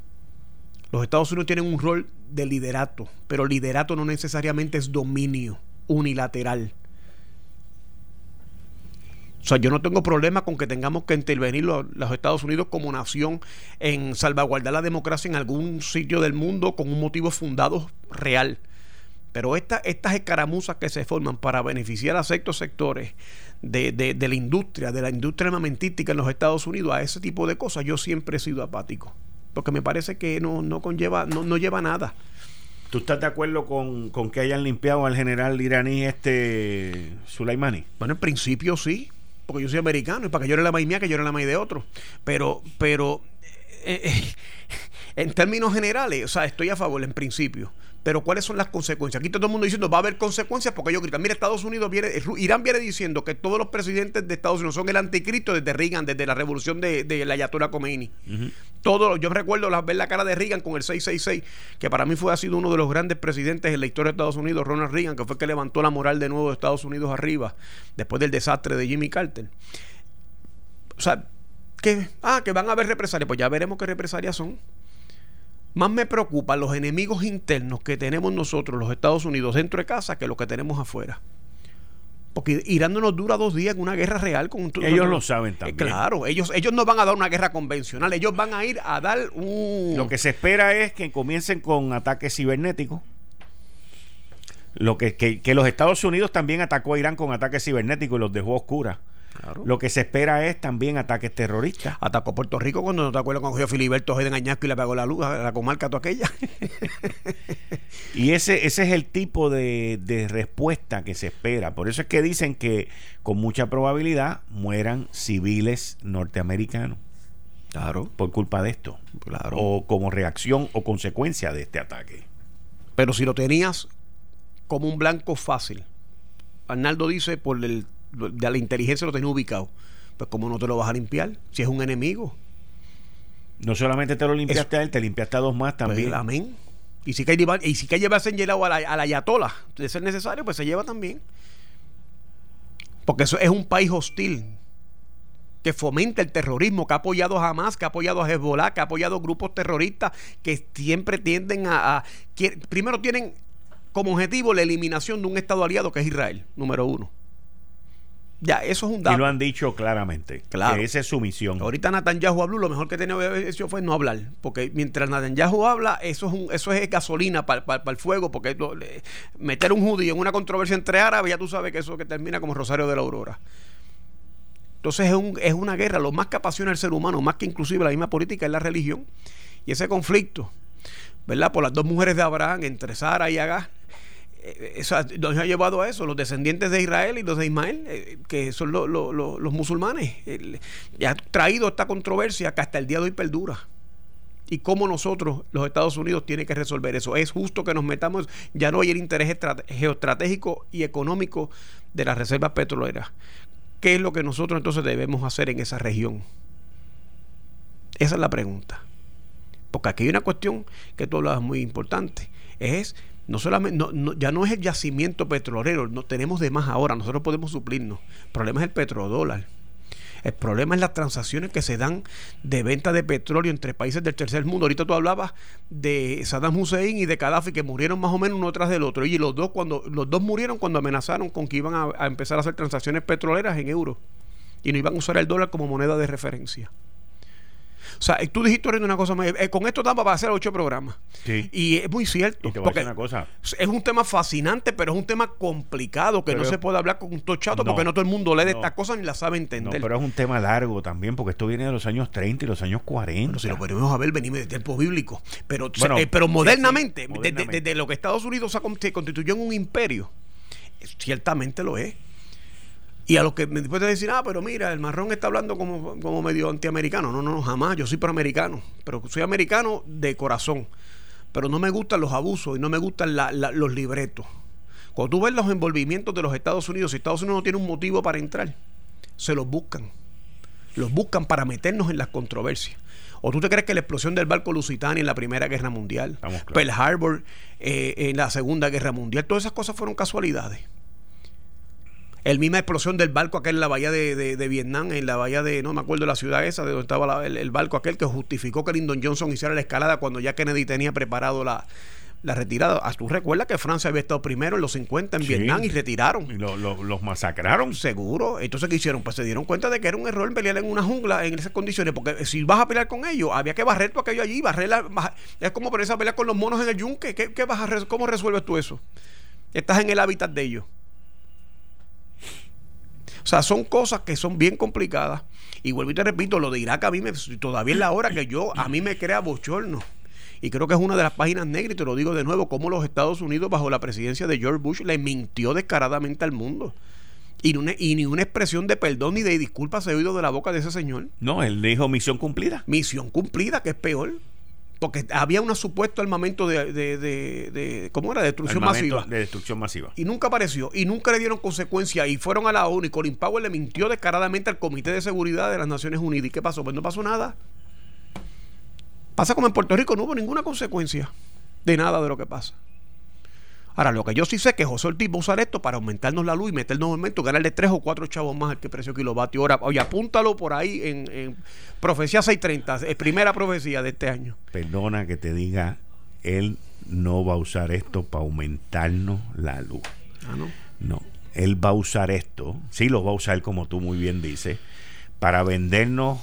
[SPEAKER 4] Los Estados Unidos tienen un rol de liderato, pero liderato no necesariamente es dominio unilateral. O sea, yo no tengo problema con que tengamos que intervenir los, Estados Unidos como nación en salvaguardar la democracia en algún sitio del mundo con un motivo fundado real. Pero estas escaramuzas que se forman para beneficiar a ciertos sectores de, de, la industria, de la industria armamentística en los Estados Unidos, a ese tipo de cosas, yo siempre he sido apático. Porque me parece que no, no conlleva, no, no lleva nada.
[SPEAKER 2] ¿Tú estás de acuerdo con, con, que hayan limpiado al general iraní este Sulaimani?
[SPEAKER 4] Bueno, en principio sí porque yo soy americano y para que llore la maíz mía, que llore la maíz de otro. Pero, pero eh, eh, en términos generales, o sea, estoy a favor en principio. Pero ¿cuáles son las consecuencias? Aquí todo el mundo diciendo va a haber consecuencias porque ellos gritan. Mira, Estados Unidos viene, Irán viene diciendo que todos los presidentes de Estados Unidos son el anticristo desde Reagan, desde la revolución de, de la Ayatollah Khomeini. Todo, yo recuerdo ver la cara de Reagan con el 666, que para mí fue ha sido uno de los grandes presidentes en la historia de Estados Unidos, Ronald Reagan, que fue el que levantó la moral de nuevo de Estados Unidos arriba, después del desastre de Jimmy Carter. O sea, que, ah, que van a haber represalias, pues ya veremos qué represalias son. Más me preocupan los enemigos internos que tenemos nosotros, los Estados Unidos, dentro de casa, que los que tenemos afuera. Porque Irán no nos dura dos días en una guerra real con
[SPEAKER 2] Ellos lo saben eh, también.
[SPEAKER 4] claro, ellos, ellos no van a dar una guerra convencional, ellos van a ir a dar un.
[SPEAKER 2] Lo que se espera es que comiencen con ataques cibernéticos. Lo que, que los Estados Unidos también atacó a Irán con ataques cibernéticos y los dejó oscuras. Lo que se espera es también ataques terroristas.
[SPEAKER 4] Atacó Puerto Rico cuando no te acuerdas cuando cogió Filiberto de Añasco y le pagó la luz a la comarca toda aquella.
[SPEAKER 2] y ese, ese es el tipo de, de respuesta que se espera. Por eso es que dicen que con mucha probabilidad mueran civiles norteamericanos.
[SPEAKER 4] Claro.
[SPEAKER 2] Por culpa de esto.
[SPEAKER 4] Claro.
[SPEAKER 2] O como reacción o consecuencia de este ataque.
[SPEAKER 4] Pero si lo tenías como un blanco fácil. Arnaldo dice por el de la inteligencia lo tenés ubicado. Pues ¿cómo no te lo vas a limpiar? Si es un enemigo.
[SPEAKER 2] No solamente te lo limpiaste a él, te limpiaste a dos más pues, también.
[SPEAKER 4] amén. Y si que y si que llevas engelado a la, a la Ayatola, de ser necesario, pues se lleva también. Porque eso es un país hostil que fomenta el terrorismo, que ha apoyado a Hamas, que ha apoyado a Hezbollah, que ha apoyado grupos terroristas que siempre tienden a, a primero tienen como objetivo la eliminación de un Estado aliado que es Israel, número uno. Ya, eso es un dato.
[SPEAKER 2] Y lo han dicho claramente. Claro. Que esa es su misión.
[SPEAKER 4] Ahorita Netanyahu habló, lo mejor que tenía hecho fue no hablar. Porque mientras Netanyahu habla, eso es, un, eso es gasolina para el fuego. Porque meter un judío en una controversia entre árabes, ya tú sabes que eso que termina como Rosario de la Aurora. Entonces es, un, es una guerra. Lo más que apasiona al ser humano, más que inclusive la misma política, es la religión. Y ese conflicto, ¿verdad? Por las dos mujeres de Abraham, entre Sara y eh, eso nos ha llevado a eso, los descendientes de Israel y los de Ismael, eh, que son los musulmanes. y ha traído esta controversia que hasta el día de hoy perdura. Y cómo nosotros, los Estados Unidos, tiene que resolver eso. Es justo que nos metamos, ya no hay el interés geoestratégico y económico de las reservas petroleras. ¿Qué es lo que nosotros entonces debemos hacer en esa región? Esa es la pregunta. Porque aquí hay una cuestión que tú hablabas muy importante. Es no solamente, ya no es el yacimiento petrolero, no tenemos de más ahora, nosotros podemos suplirnos. El problema es el petrodólar. El problema es las transacciones que se dan de venta de petróleo entre países del tercer mundo. Ahorita tú hablabas de Saddam Hussein y de Gaddafi que murieron más o menos uno tras del otro. Y los dos cuando los dos murieron cuando amenazaron con que iban a, a empezar a hacer transacciones petroleras en euros y no iban a usar el dólar como moneda de referencia. O sea, tú dijiste una cosa más. Eh, con esto estamos para hacer ocho programas.
[SPEAKER 2] Sí.
[SPEAKER 4] Y es muy cierto.
[SPEAKER 2] porque una cosa.
[SPEAKER 4] Es un tema fascinante, pero es un tema complicado que no se puede hablar con un tochato porque no todo el mundo lee de estas cosas ni las sabe entender.
[SPEAKER 2] No, pero es un tema largo también porque esto viene de los años 30 y los años 40. Pero
[SPEAKER 4] si lo podemos a ver, venimos de tiempo bíblico. Pero, eh, pero modernamente, Desde, lo que Estados Unidos se constituyó en un imperio Ciertamente lo es. Y a los que me después de decir, ah, pero mira, el marrón está hablando como, como medio antiamericano. No, no, jamás. Yo soy proamericano. Pero soy americano de corazón. Pero no me gustan los abusos y no me gustan los libretos. Cuando tú ves los envolvimientos de los Estados Unidos, si Estados Unidos no tiene un motivo para entrar, se los buscan. Los buscan para meternos en las controversias. ¿O tú te crees que la explosión del barco Lusitania en la Primera Guerra Mundial, Pearl Harbor eh, en la Segunda Guerra Mundial, todas esas cosas fueron casualidades? El misma explosión del barco aquel en la bahía de, Vietnam, en la bahía de, no me acuerdo de la ciudad esa, de donde estaba el, barco aquel que justificó que Lyndon Johnson hiciera la escalada cuando ya Kennedy tenía preparado la, retirada. Ah, ¿Tú recuerdas que Francia había estado primero en los 50 en Vietnam y retiraron?
[SPEAKER 2] Y los masacraron.
[SPEAKER 4] Seguro. Entonces, ¿qué hicieron? Pues se dieron cuenta de que era un error pelear en una jungla en esas condiciones. Porque si vas a pelear con ellos, había que barrer todo aquello allí. Barrer es como por esa pelear con los monos en el yunque. ¿Qué, vas a, ¿Cómo resuelves tú eso? Estás en el hábitat de ellos. O sea, son cosas que son bien complicadas. Y vuelvo y te repito, lo de Irak a mí me, todavía es la hora que yo, a mí me crea bochorno. Y creo que es una de las páginas negras, y te lo digo de nuevo, como los Estados Unidos bajo la presidencia de George Bush le mintió descaradamente al mundo. Y, y ni una expresión de perdón ni de disculpa se ha oído de la boca de ese señor.
[SPEAKER 2] No, él dijo misión cumplida.
[SPEAKER 4] Misión cumplida, que es peor porque había un supuesto armamento de, de, de, ¿cómo era? destrucción masiva.
[SPEAKER 2] De destrucción masiva.
[SPEAKER 4] Y nunca apareció. Y nunca le dieron consecuencia. Y fueron a la ONU y Colin Powell le mintió descaradamente al Comité de Seguridad de las Naciones Unidas. ¿Y qué pasó? Pues no pasó nada. Pasa como en Puerto Rico, no hubo ninguna consecuencia de nada de lo que pasa. Ahora, lo que yo sí sé es que José Ortiz va a usar esto para aumentarnos la luz y meternos en el momento, ganarle tres o cuatro chavos más al que precio kilovatio hora. Oye, apúntalo por ahí en, en Profecía 630, es primera profecía de este año.
[SPEAKER 2] Perdona que te diga, él no va a usar esto para aumentarnos la luz.
[SPEAKER 4] Ah, no.
[SPEAKER 2] No, él va a usar esto, sí lo va a usar como tú muy bien dices, para vendernos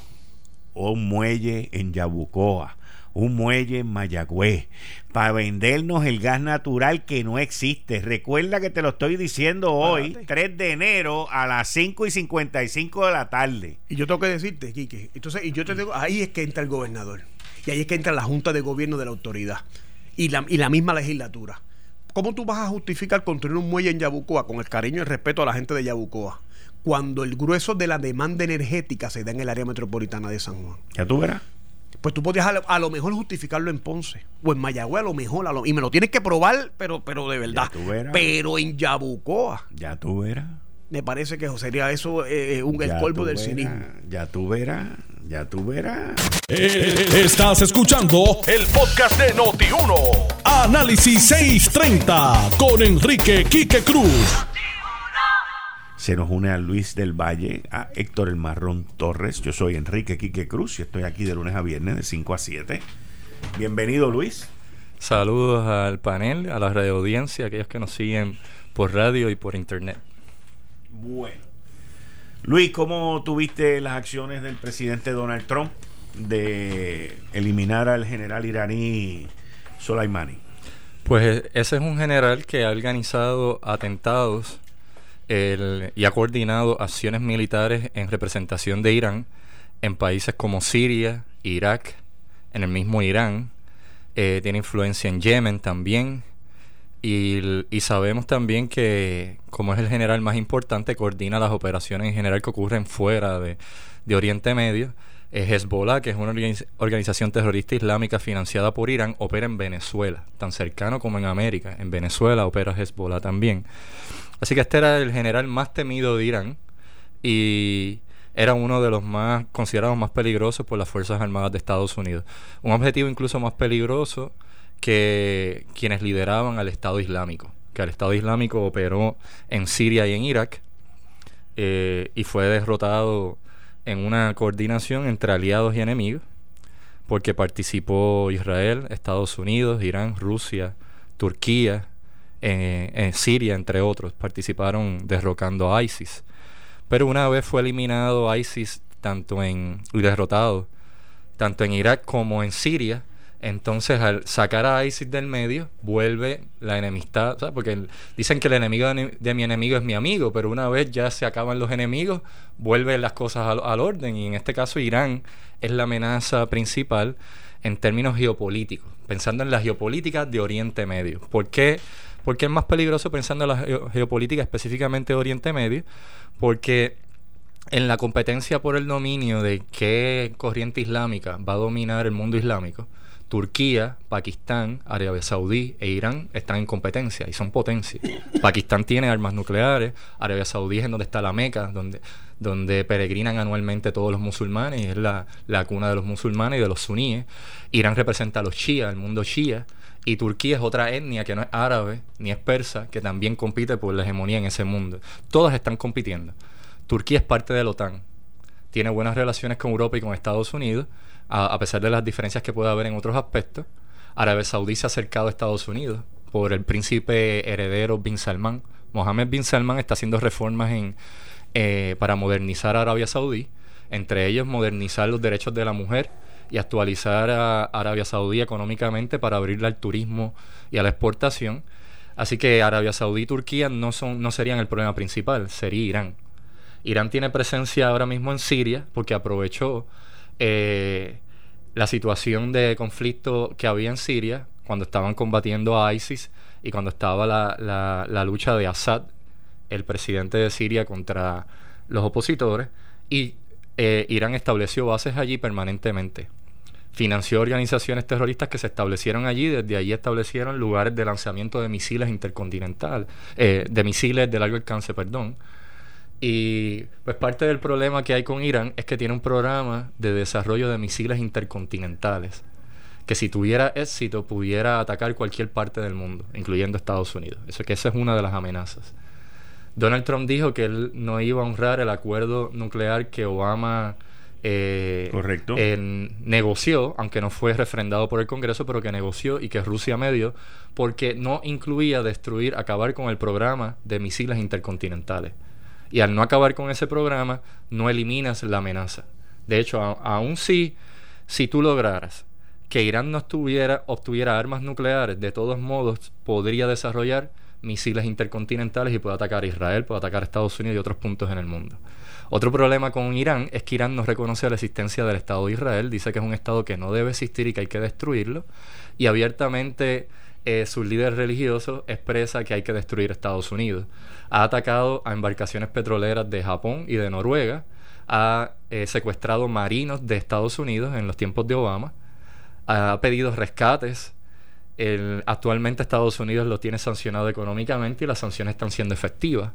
[SPEAKER 2] un muelle en Yabucoa un muelle en Mayagüez, para vendernos el gas natural que no existe. Recuerda que te lo estoy diciendo hoy, 3 de enero a las 5 y 55 de la tarde.
[SPEAKER 4] Y yo tengo que decirte, Quique, entonces, y yo te digo, ahí es que entra el gobernador, y ahí es que entra la Junta de Gobierno de la autoridad, y la, y la misma legislatura. ¿Cómo tú vas a justificar construir un muelle en Yabucoa con el cariño y el respeto a la gente de Yabucoa? Cuando el grueso de la demanda energética se da en el área metropolitana de San Juan.
[SPEAKER 2] Ya tú verás
[SPEAKER 4] pues tú podrías a lo, mejor justificarlo en Ponce o en Mayagüez a lo mejor y me lo tienes que probar pero pero de verdad. pero en Yabucoa.
[SPEAKER 2] Ya tú verás.
[SPEAKER 4] Me parece que sería eso eh, un, el polvo del cinismo.
[SPEAKER 2] Ya tú verás. Ya tú verás.
[SPEAKER 1] Eh, estás escuchando el podcast de Noti1 Análisis 630 con Enrique Quique Cruz
[SPEAKER 2] se nos une a Luis del Valle, a Héctor El Marrón Torres. Yo soy Enrique Quique Cruz y estoy aquí de lunes a viernes de 5 a 7. Bienvenido, Luis.
[SPEAKER 5] Saludos al panel, a la radio audiencia, aquellos que nos siguen por radio y por internet.
[SPEAKER 2] Bueno. Luis, ¿cómo tuviste las acciones del presidente Donald Trump de eliminar al general iraní Soleimani?
[SPEAKER 5] Pues ese es un general que ha organizado atentados y ha coordinado acciones militares en representación de Irán en países como Siria, Irak, en el mismo Irán. Eh, tiene influencia en Yemen también. Y, sabemos también que, como es el general más importante, coordina las operaciones en general que ocurren fuera de, Oriente Medio. Hezbollah, que es una organización terrorista islámica financiada por Irán, opera en Venezuela, tan cercano como en América. En Venezuela opera Hezbollah también. Así que este era el general más temido de Irán y era uno de los más considerados más peligrosos por las Fuerzas Armadas de Estados Unidos. Un objetivo incluso más peligroso que quienes lideraban al Estado Islámico, que el Estado Islámico operó en Siria y en Irak eh, y fue derrotado en una coordinación entre aliados y enemigos, porque participó Israel, Estados Unidos, Irán, Rusia, Turquía, en, Siria, entre otros, participaron derrocando a ISIS. Pero una vez fue eliminado ISIS tanto en, y derrotado, tanto en Irak como en Siria, entonces al sacar a ISIS del medio, vuelve la enemistad, porque dicen que el enemigo de, mi enemigo es mi amigo, pero una vez ya se acaban los enemigos, vuelven las cosas al, al orden, y en este caso Irán es la amenaza principal en términos geopolíticos, pensando en la geopolítica de Oriente Medio. ¿Por qué? ¿Por qué es más peligroso pensando en la geopolítica, específicamente de Oriente Medio? Porque en la competencia por el dominio de qué corriente islámica va a dominar el mundo islámico, Turquía, Pakistán, Arabia Saudí e Irán están en competencia y son potencias. Pakistán tiene armas nucleares, Arabia Saudí es en donde está la Meca, donde, donde peregrinan anualmente todos los musulmanes y es la, la cuna de los musulmanes y de los suníes. Irán representa a los chiíes, el mundo chiía. Y Turquía es otra etnia que no es árabe ni es persa, que también compite por la hegemonía en ese mundo. Todas están compitiendo. Turquía es parte de la OTAN. Tiene buenas relaciones con Europa y con Estados Unidos, a, pesar de las diferencias que puede haber en otros aspectos. Arabia Saudí se ha acercado a Estados Unidos por el príncipe heredero Bin Salman. Mohammed Bin Salman está haciendo reformas eh, para modernizar a Arabia Saudí, entre ellos modernizar los derechos de la mujer y actualizar a Arabia Saudí económicamente para abrirla al turismo y a la exportación. Así que Arabia Saudí y Turquía no, son, no serían el problema principal, sería Irán. Irán tiene presencia ahora mismo en Siria porque aprovechó eh, la situación de conflicto que había en Siria cuando estaban combatiendo a ISIS y cuando estaba la, la, lucha de Assad, el presidente de Siria, contra los opositores. Y eh, Irán estableció bases allí permanentemente. Financió organizaciones terroristas que se establecieron allí, desde allí establecieron lugares de lanzamiento de misiles intercontinental, eh, de misiles de largo alcance, perdón, y pues parte del problema que hay con Irán es que tiene un programa de desarrollo de misiles intercontinentales que si tuviera éxito pudiera atacar cualquier parte del mundo, incluyendo Estados Unidos. Eso que esa es una de las amenazas. Donald Trump dijo que él no iba a honrar el acuerdo nuclear que Obama
[SPEAKER 2] eh, Correcto.
[SPEAKER 5] negoció, aunque no fue refrendado por el Congreso, pero que negoció y que Rusia medio, porque no incluía destruir, acabar con el programa de misiles intercontinentales. Y al no acabar con ese programa, no eliminas la amenaza. De hecho, aún si, si tú lograras que Irán no estuviera, obtuviera armas nucleares, de todos modos podría desarrollar misiles intercontinentales y puede atacar a Israel, puede atacar a Estados Unidos y otros puntos en el mundo. Otro problema con Irán es que Irán no reconoce la existencia del Estado de Israel, dice que es un Estado que no debe existir y que hay que destruirlo, y abiertamente eh, su líder religioso expresa que hay que destruir Estados Unidos. Ha atacado a embarcaciones petroleras de Japón y de Noruega, ha eh, secuestrado marinos de Estados Unidos en los tiempos de Obama, ha pedido rescates. actualmente Estados Unidos lo tiene sancionado económicamente y las sanciones están siendo efectivas.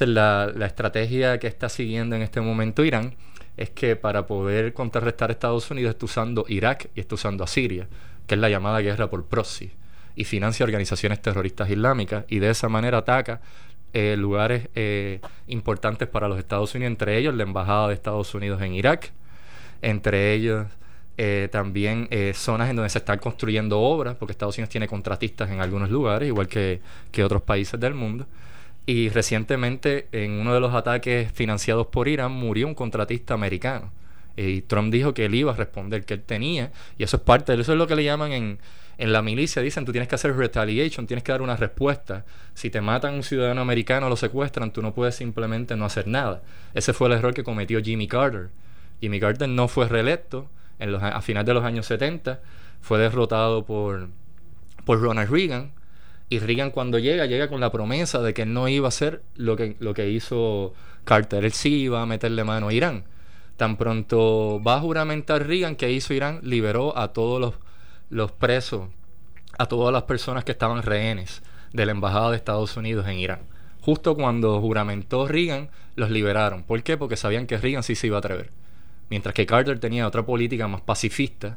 [SPEAKER 5] La, estrategia que está siguiendo en este momento Irán es que para poder contrarrestar a Estados Unidos está usando Irak y está usando a Siria, que es la llamada guerra por proxy y financia organizaciones terroristas islámicas y de esa manera ataca eh, lugares eh, importantes para los Estados Unidos, entre ellos la Embajada de Estados Unidos en Irak, entre ellos eh, también zonas en donde se están construyendo obras, porque Estados Unidos tiene contratistas en algunos lugares, igual que, que otros países del mundo. Y recientemente, en uno de los ataques financiados por Irán, murió un contratista americano. Y Trump dijo que él iba a responder, que él tenía, y eso es parte de eso, es lo que le llaman en, en la milicia dicen, tú tienes que hacer retaliation, tienes que dar una respuesta. Si te matan un ciudadano americano, lo secuestran, tú no puedes simplemente no hacer nada. Ese fue el error que cometió Jimmy Carter. Jimmy Carter no fue reelecto en los, a finales de los años 70, fue derrotado por, por Ronald Reagan. Y Reagan cuando llega, llega con la promesa de que él no iba a hacer lo que, lo que hizo Carter. Él sí iba a meterle mano a Irán. Tan pronto va a juramentar Reagan que hizo Irán, liberó a todos los los presos a todas las personas que estaban rehenes de la Embajada de Estados Unidos en Irán. Justo cuando juramentó Reagan, los liberaron. ¿Por qué? Porque sabían que Reagan sí se iba a atrever. Mientras que Carter tenía otra política más pacifista,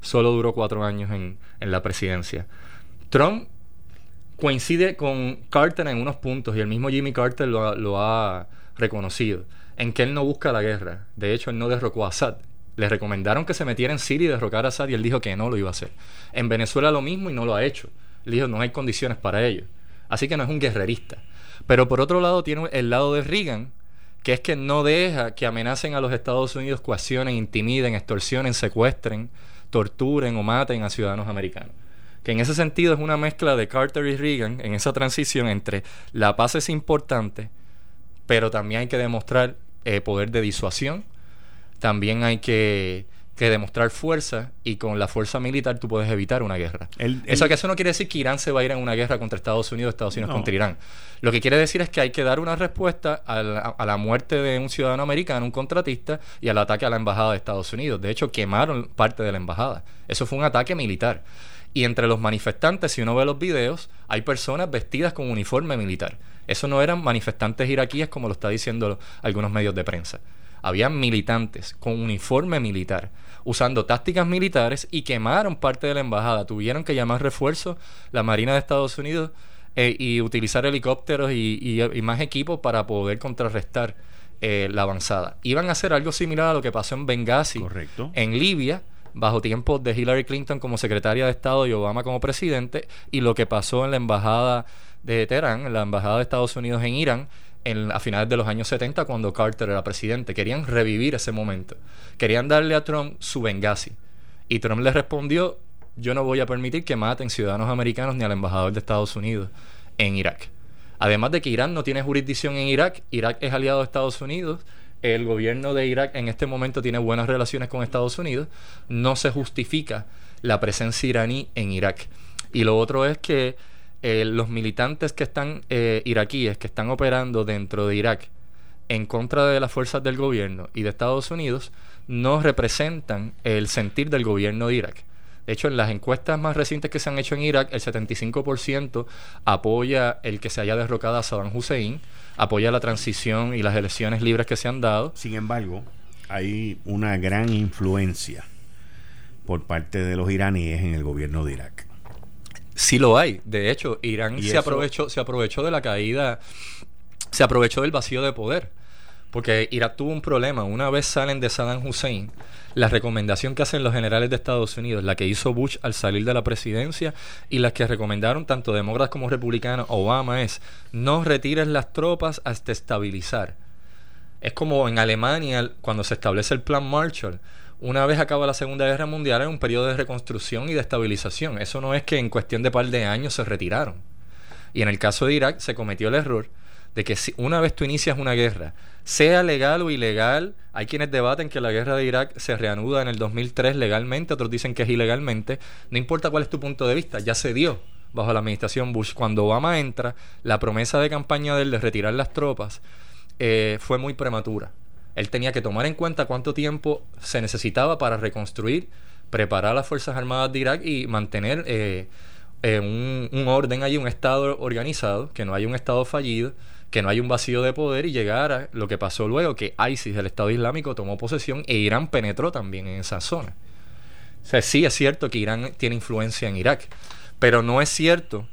[SPEAKER 5] solo duró cuatro años en, la presidencia. Trump coincide con Carter en unos puntos y el mismo Jimmy Carter lo, lo ha reconocido, en que él no busca la guerra. De hecho, él no derrocó a Assad. Le recomendaron que se metiera en Siria y derrocar a Assad y él dijo que no lo iba a hacer. En Venezuela lo mismo y no lo ha hecho. Él dijo no hay condiciones para ello. Así que no es un guerrerista. Pero por otro lado tiene el lado de Reagan, que es que no deja que amenacen a los Estados Unidos, coaccionen, intimiden, extorsionen, secuestren, torturen o maten a ciudadanos americanos. Que en ese sentido es una mezcla de Carter y Reagan en esa transición entre la paz es importante, pero también hay que demostrar eh, poder de disuasión también hay que que demostrar fuerza y con la fuerza militar tú puedes evitar una guerra. eso, que eso no quiere decir que Irán se va a ir en una guerra contra Estados Unidos, Estados Unidos contra Irán. Lo que quiere decir es que hay que dar una respuesta a la, a la, muerte de un ciudadano americano, un contratista, y al ataque a la embajada de Estados Unidos. De hecho, quemaron parte de la embajada. Eso fue un ataque militar. Y entre los manifestantes, si uno ve los videos, hay personas vestidas con uniforme militar. Eso no eran manifestantes iraquíes como lo está diciendo algunos medios de prensa. Habían militantes con uniforme militar usando tácticas militares y quemaron parte de la embajada. Tuvieron que llamar refuerzo la Marina de Estados Unidos eh, y utilizar helicópteros y, más equipos para poder contrarrestar eh, la avanzada. Iban a hacer algo similar a lo que pasó en Benghazi, en Libia, bajo tiempos de Hillary Clinton como secretaria de Estado y Obama como presidente, y lo que pasó en la embajada de Teherán, en la embajada de Estados Unidos en Irán, a finales de los años 70 cuando Carter era presidente. Querían revivir ese momento. Querían darle a Trump su Benghazi. Y Trump le respondió, yo no voy a permitir que maten ciudadanos americanos ni al embajador de Estados Unidos en Irak. Además de que Irán no tiene jurisdicción en Irak, Irak es aliado de Estados Unidos, el gobierno de Irak en este momento tiene buenas relaciones con Estados Unidos, no se justifica la presencia iraní en Irak. Y lo otro es que eh, los militantes que están eh, iraquíes, que están operando dentro de Irak en contra de las fuerzas del gobierno y de Estados Unidos, no representan el sentir del gobierno de Irak. De hecho, en las encuestas más recientes que se han hecho en Irak, el 75% apoya el que se haya derrocado a Saddam Hussein, apoya la transición y las elecciones libres que se han dado.
[SPEAKER 2] Sin embargo, hay una gran influencia por parte de los iraníes en el gobierno de Irak.
[SPEAKER 5] Sí lo hay. De hecho, Irán se aprovechó, se aprovechó de la caída, se aprovechó del vacío de poder. Porque Irak tuvo un problema. Una vez salen de Saddam Hussein, la recomendación que hacen los generales de Estados Unidos, la que hizo Bush al salir de la presidencia y las que recomendaron tanto demócratas como republicanos, Obama, es no retires las tropas hasta estabilizar. Es como en Alemania cuando se establece el plan Marshall una vez acaba la Segunda Guerra Mundial, en un periodo de reconstrucción y de estabilización. Eso no es que en cuestión de par de años se retiraron. Y en el caso de Irak se cometió el error de que si una vez tú inicias una guerra, sea legal o ilegal, hay quienes debaten que la guerra de Irak se reanuda en el 2003 legalmente, otros dicen que es ilegalmente, no importa cuál es tu punto de vista, ya se dio bajo la administración Bush. Cuando Obama entra, la promesa de campaña de él de retirar las tropas eh, fue muy prematura. Él tenía que tomar en cuenta cuánto tiempo se necesitaba para reconstruir, preparar las Fuerzas Armadas de Irak y mantener eh, eh, un, orden allí, un Estado organizado, que no haya un Estado fallido, que no haya un vacío de poder y llegar a lo que pasó luego, que ISIS, el Estado Islámico, tomó posesión e Irán penetró también en esa zona. O sea, sí es cierto que Irán tiene influencia en Irak, pero no es cierto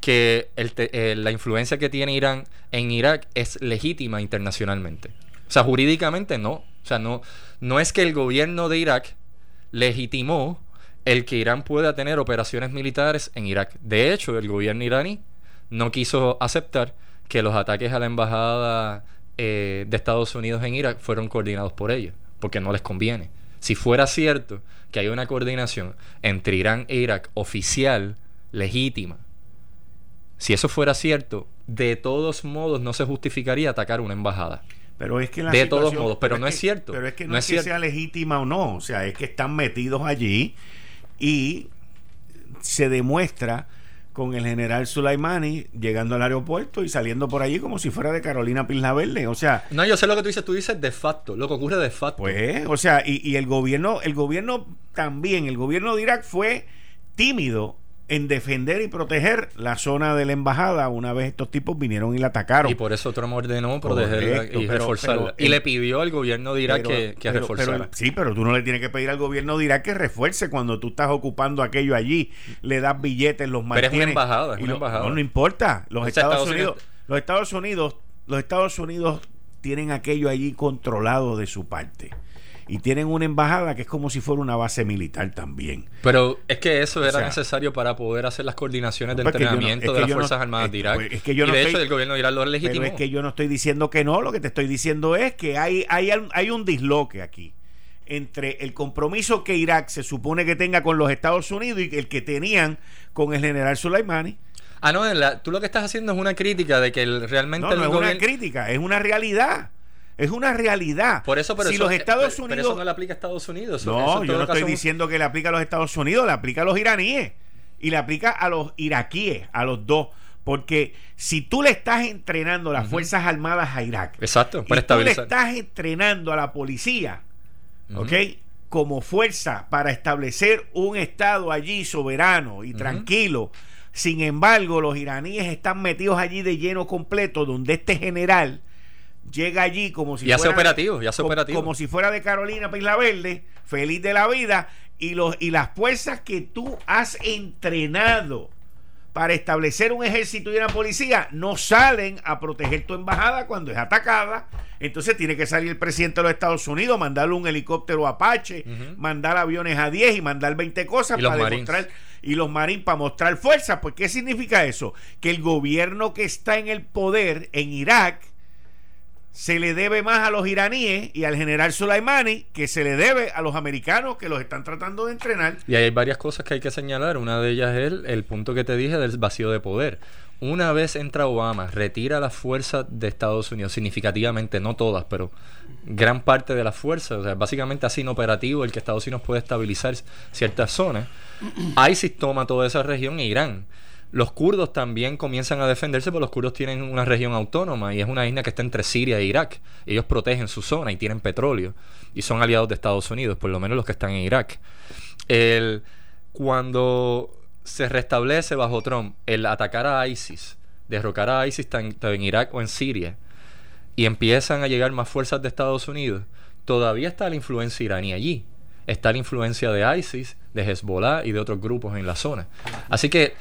[SPEAKER 5] que eh, la influencia que tiene Irán en Irak es legítima internacionalmente. O sea, jurídicamente no. O sea, no, no es que el gobierno de Irak legitimó el que Irán pueda tener operaciones militares en Irak. De hecho, el gobierno iraní no quiso aceptar que los ataques a la embajada eh, de Estados Unidos en Irak fueron coordinados por ellos, porque no les conviene. Si fuera cierto que hay una coordinación entre Irán e Irak oficial, legítima, si eso fuera cierto, de todos modos no se justificaría atacar una embajada.
[SPEAKER 2] Pero es que
[SPEAKER 5] de todos modos, pero, no es, cierto.
[SPEAKER 2] Pero es que no, es, que sea legítima o no, o sea, es que están metidos allí y se demuestra con el general Sulaimani llegando al aeropuerto y saliendo por allí como si fuera de Carolina Pilna Verde, o sea...
[SPEAKER 5] No, yo sé lo que tú dices, tú dices de facto, lo que ocurre de facto.
[SPEAKER 2] Pues, o sea, y, y el gobierno, el gobierno también, el gobierno de Irak fue tímido en defender y proteger la zona de la embajada una vez estos tipos vinieron y la atacaron.
[SPEAKER 5] Y por eso Trump ordenó protegerla y reforzarla. y le pidió al gobierno de Irak que, que reforzara.
[SPEAKER 2] sí, pero tú no le tienes que pedir al gobierno de Irak que refuerce cuando tú estás ocupando aquello allí. Le das billetes, los mantienes.
[SPEAKER 5] Pero es una embajada, es una embajada.
[SPEAKER 2] No, no importa. Los Estados, Unidos, los Estados Unidos, los Estados Unidos tienen aquello allí controlado de su parte y tienen una embajada que es como si fuera una base militar también.
[SPEAKER 5] Pero es que eso era necesario para poder hacer las coordinaciones de entrenamiento de las Fuerzas Armadas de Irak.
[SPEAKER 2] Pues, es que yo
[SPEAKER 5] y de hecho el gobierno de Irak lo legitimó.
[SPEAKER 2] Pero es que yo no estoy diciendo que no, lo que te estoy diciendo es que hay, hay, hay un disloque aquí entre el compromiso que Irak se supone que tenga con los Estados Unidos y el que tenían con el general Soleimani.
[SPEAKER 5] Ah, no, tú lo que estás haciendo es una crítica de que realmente...
[SPEAKER 2] No, no es una crítica, es una realidad. Es una realidad.
[SPEAKER 5] Por eso, pero
[SPEAKER 2] si
[SPEAKER 5] eso,
[SPEAKER 2] los Estados
[SPEAKER 5] pero-
[SPEAKER 2] Unidos.
[SPEAKER 5] pero eso no le aplica a Estados Unidos. Eso-
[SPEAKER 2] no, yo no estoy diciendo que le aplica a los Estados Unidos, le aplica a los iraníes. Y le aplica a los iraquíes, a los dos. Porque si tú le estás entrenando las Fuerzas Armadas a Irak,
[SPEAKER 5] Exacto, para
[SPEAKER 2] y tú le estás entrenando a la policía. ¿ok? Como fuerza para establecer un Estado allí soberano y tranquilo. Sin embargo, los iraníes están metidos allí de lleno completo, donde este general llega allí como si
[SPEAKER 5] Y hace
[SPEAKER 2] fuera,
[SPEAKER 5] operativo, y hace
[SPEAKER 2] como,
[SPEAKER 5] operativo.
[SPEAKER 2] como si fuera de Carolina Isla Verde, feliz de la vida, y, los, y las fuerzas que tú has entrenado para establecer un ejército y una policía no salen a proteger tu embajada cuando es atacada. Entonces tiene que salir el presidente de los Estados Unidos, mandarle un helicóptero Apache, mandar aviones a 10 y mandar 20 cosas
[SPEAKER 5] Y
[SPEAKER 2] para demostrar y los marines para mostrar fuerza. Pues ¿qué significa eso? Que el gobierno que está en el poder en Irak se le debe más a los iraníes y al general Soleimani que se le debe a los americanos que los están tratando de entrenar.
[SPEAKER 5] Y hay varias cosas que hay que señalar. Una de ellas es el, el punto que te dije del vacío de poder. Una vez entra Obama, retira las fuerzas de Estados Unidos significativamente, no todas, pero gran parte de las fuerzas, o sea, básicamente así inoperativo el que Estados Unidos puede estabilizar ciertas zonas. ISIS toma toda esa región e Irán. Los kurdos también comienzan a defenderse, porque los kurdos tienen una región autónoma y es una isla que está entre Siria e Irak. Ellos protegen su zona y tienen petróleo y son aliados de Estados Unidos, por lo menos los que están en Irak. El, cuando se restablece bajo Trump el atacar a ISIS, derrocar a ISIS tanto en Irak o en Siria, y empiezan a llegar más fuerzas de Estados Unidos, todavía está la influencia iraní allí. Está la influencia de ISIS, de Hezbollah y de otros grupos en la zona. Así que,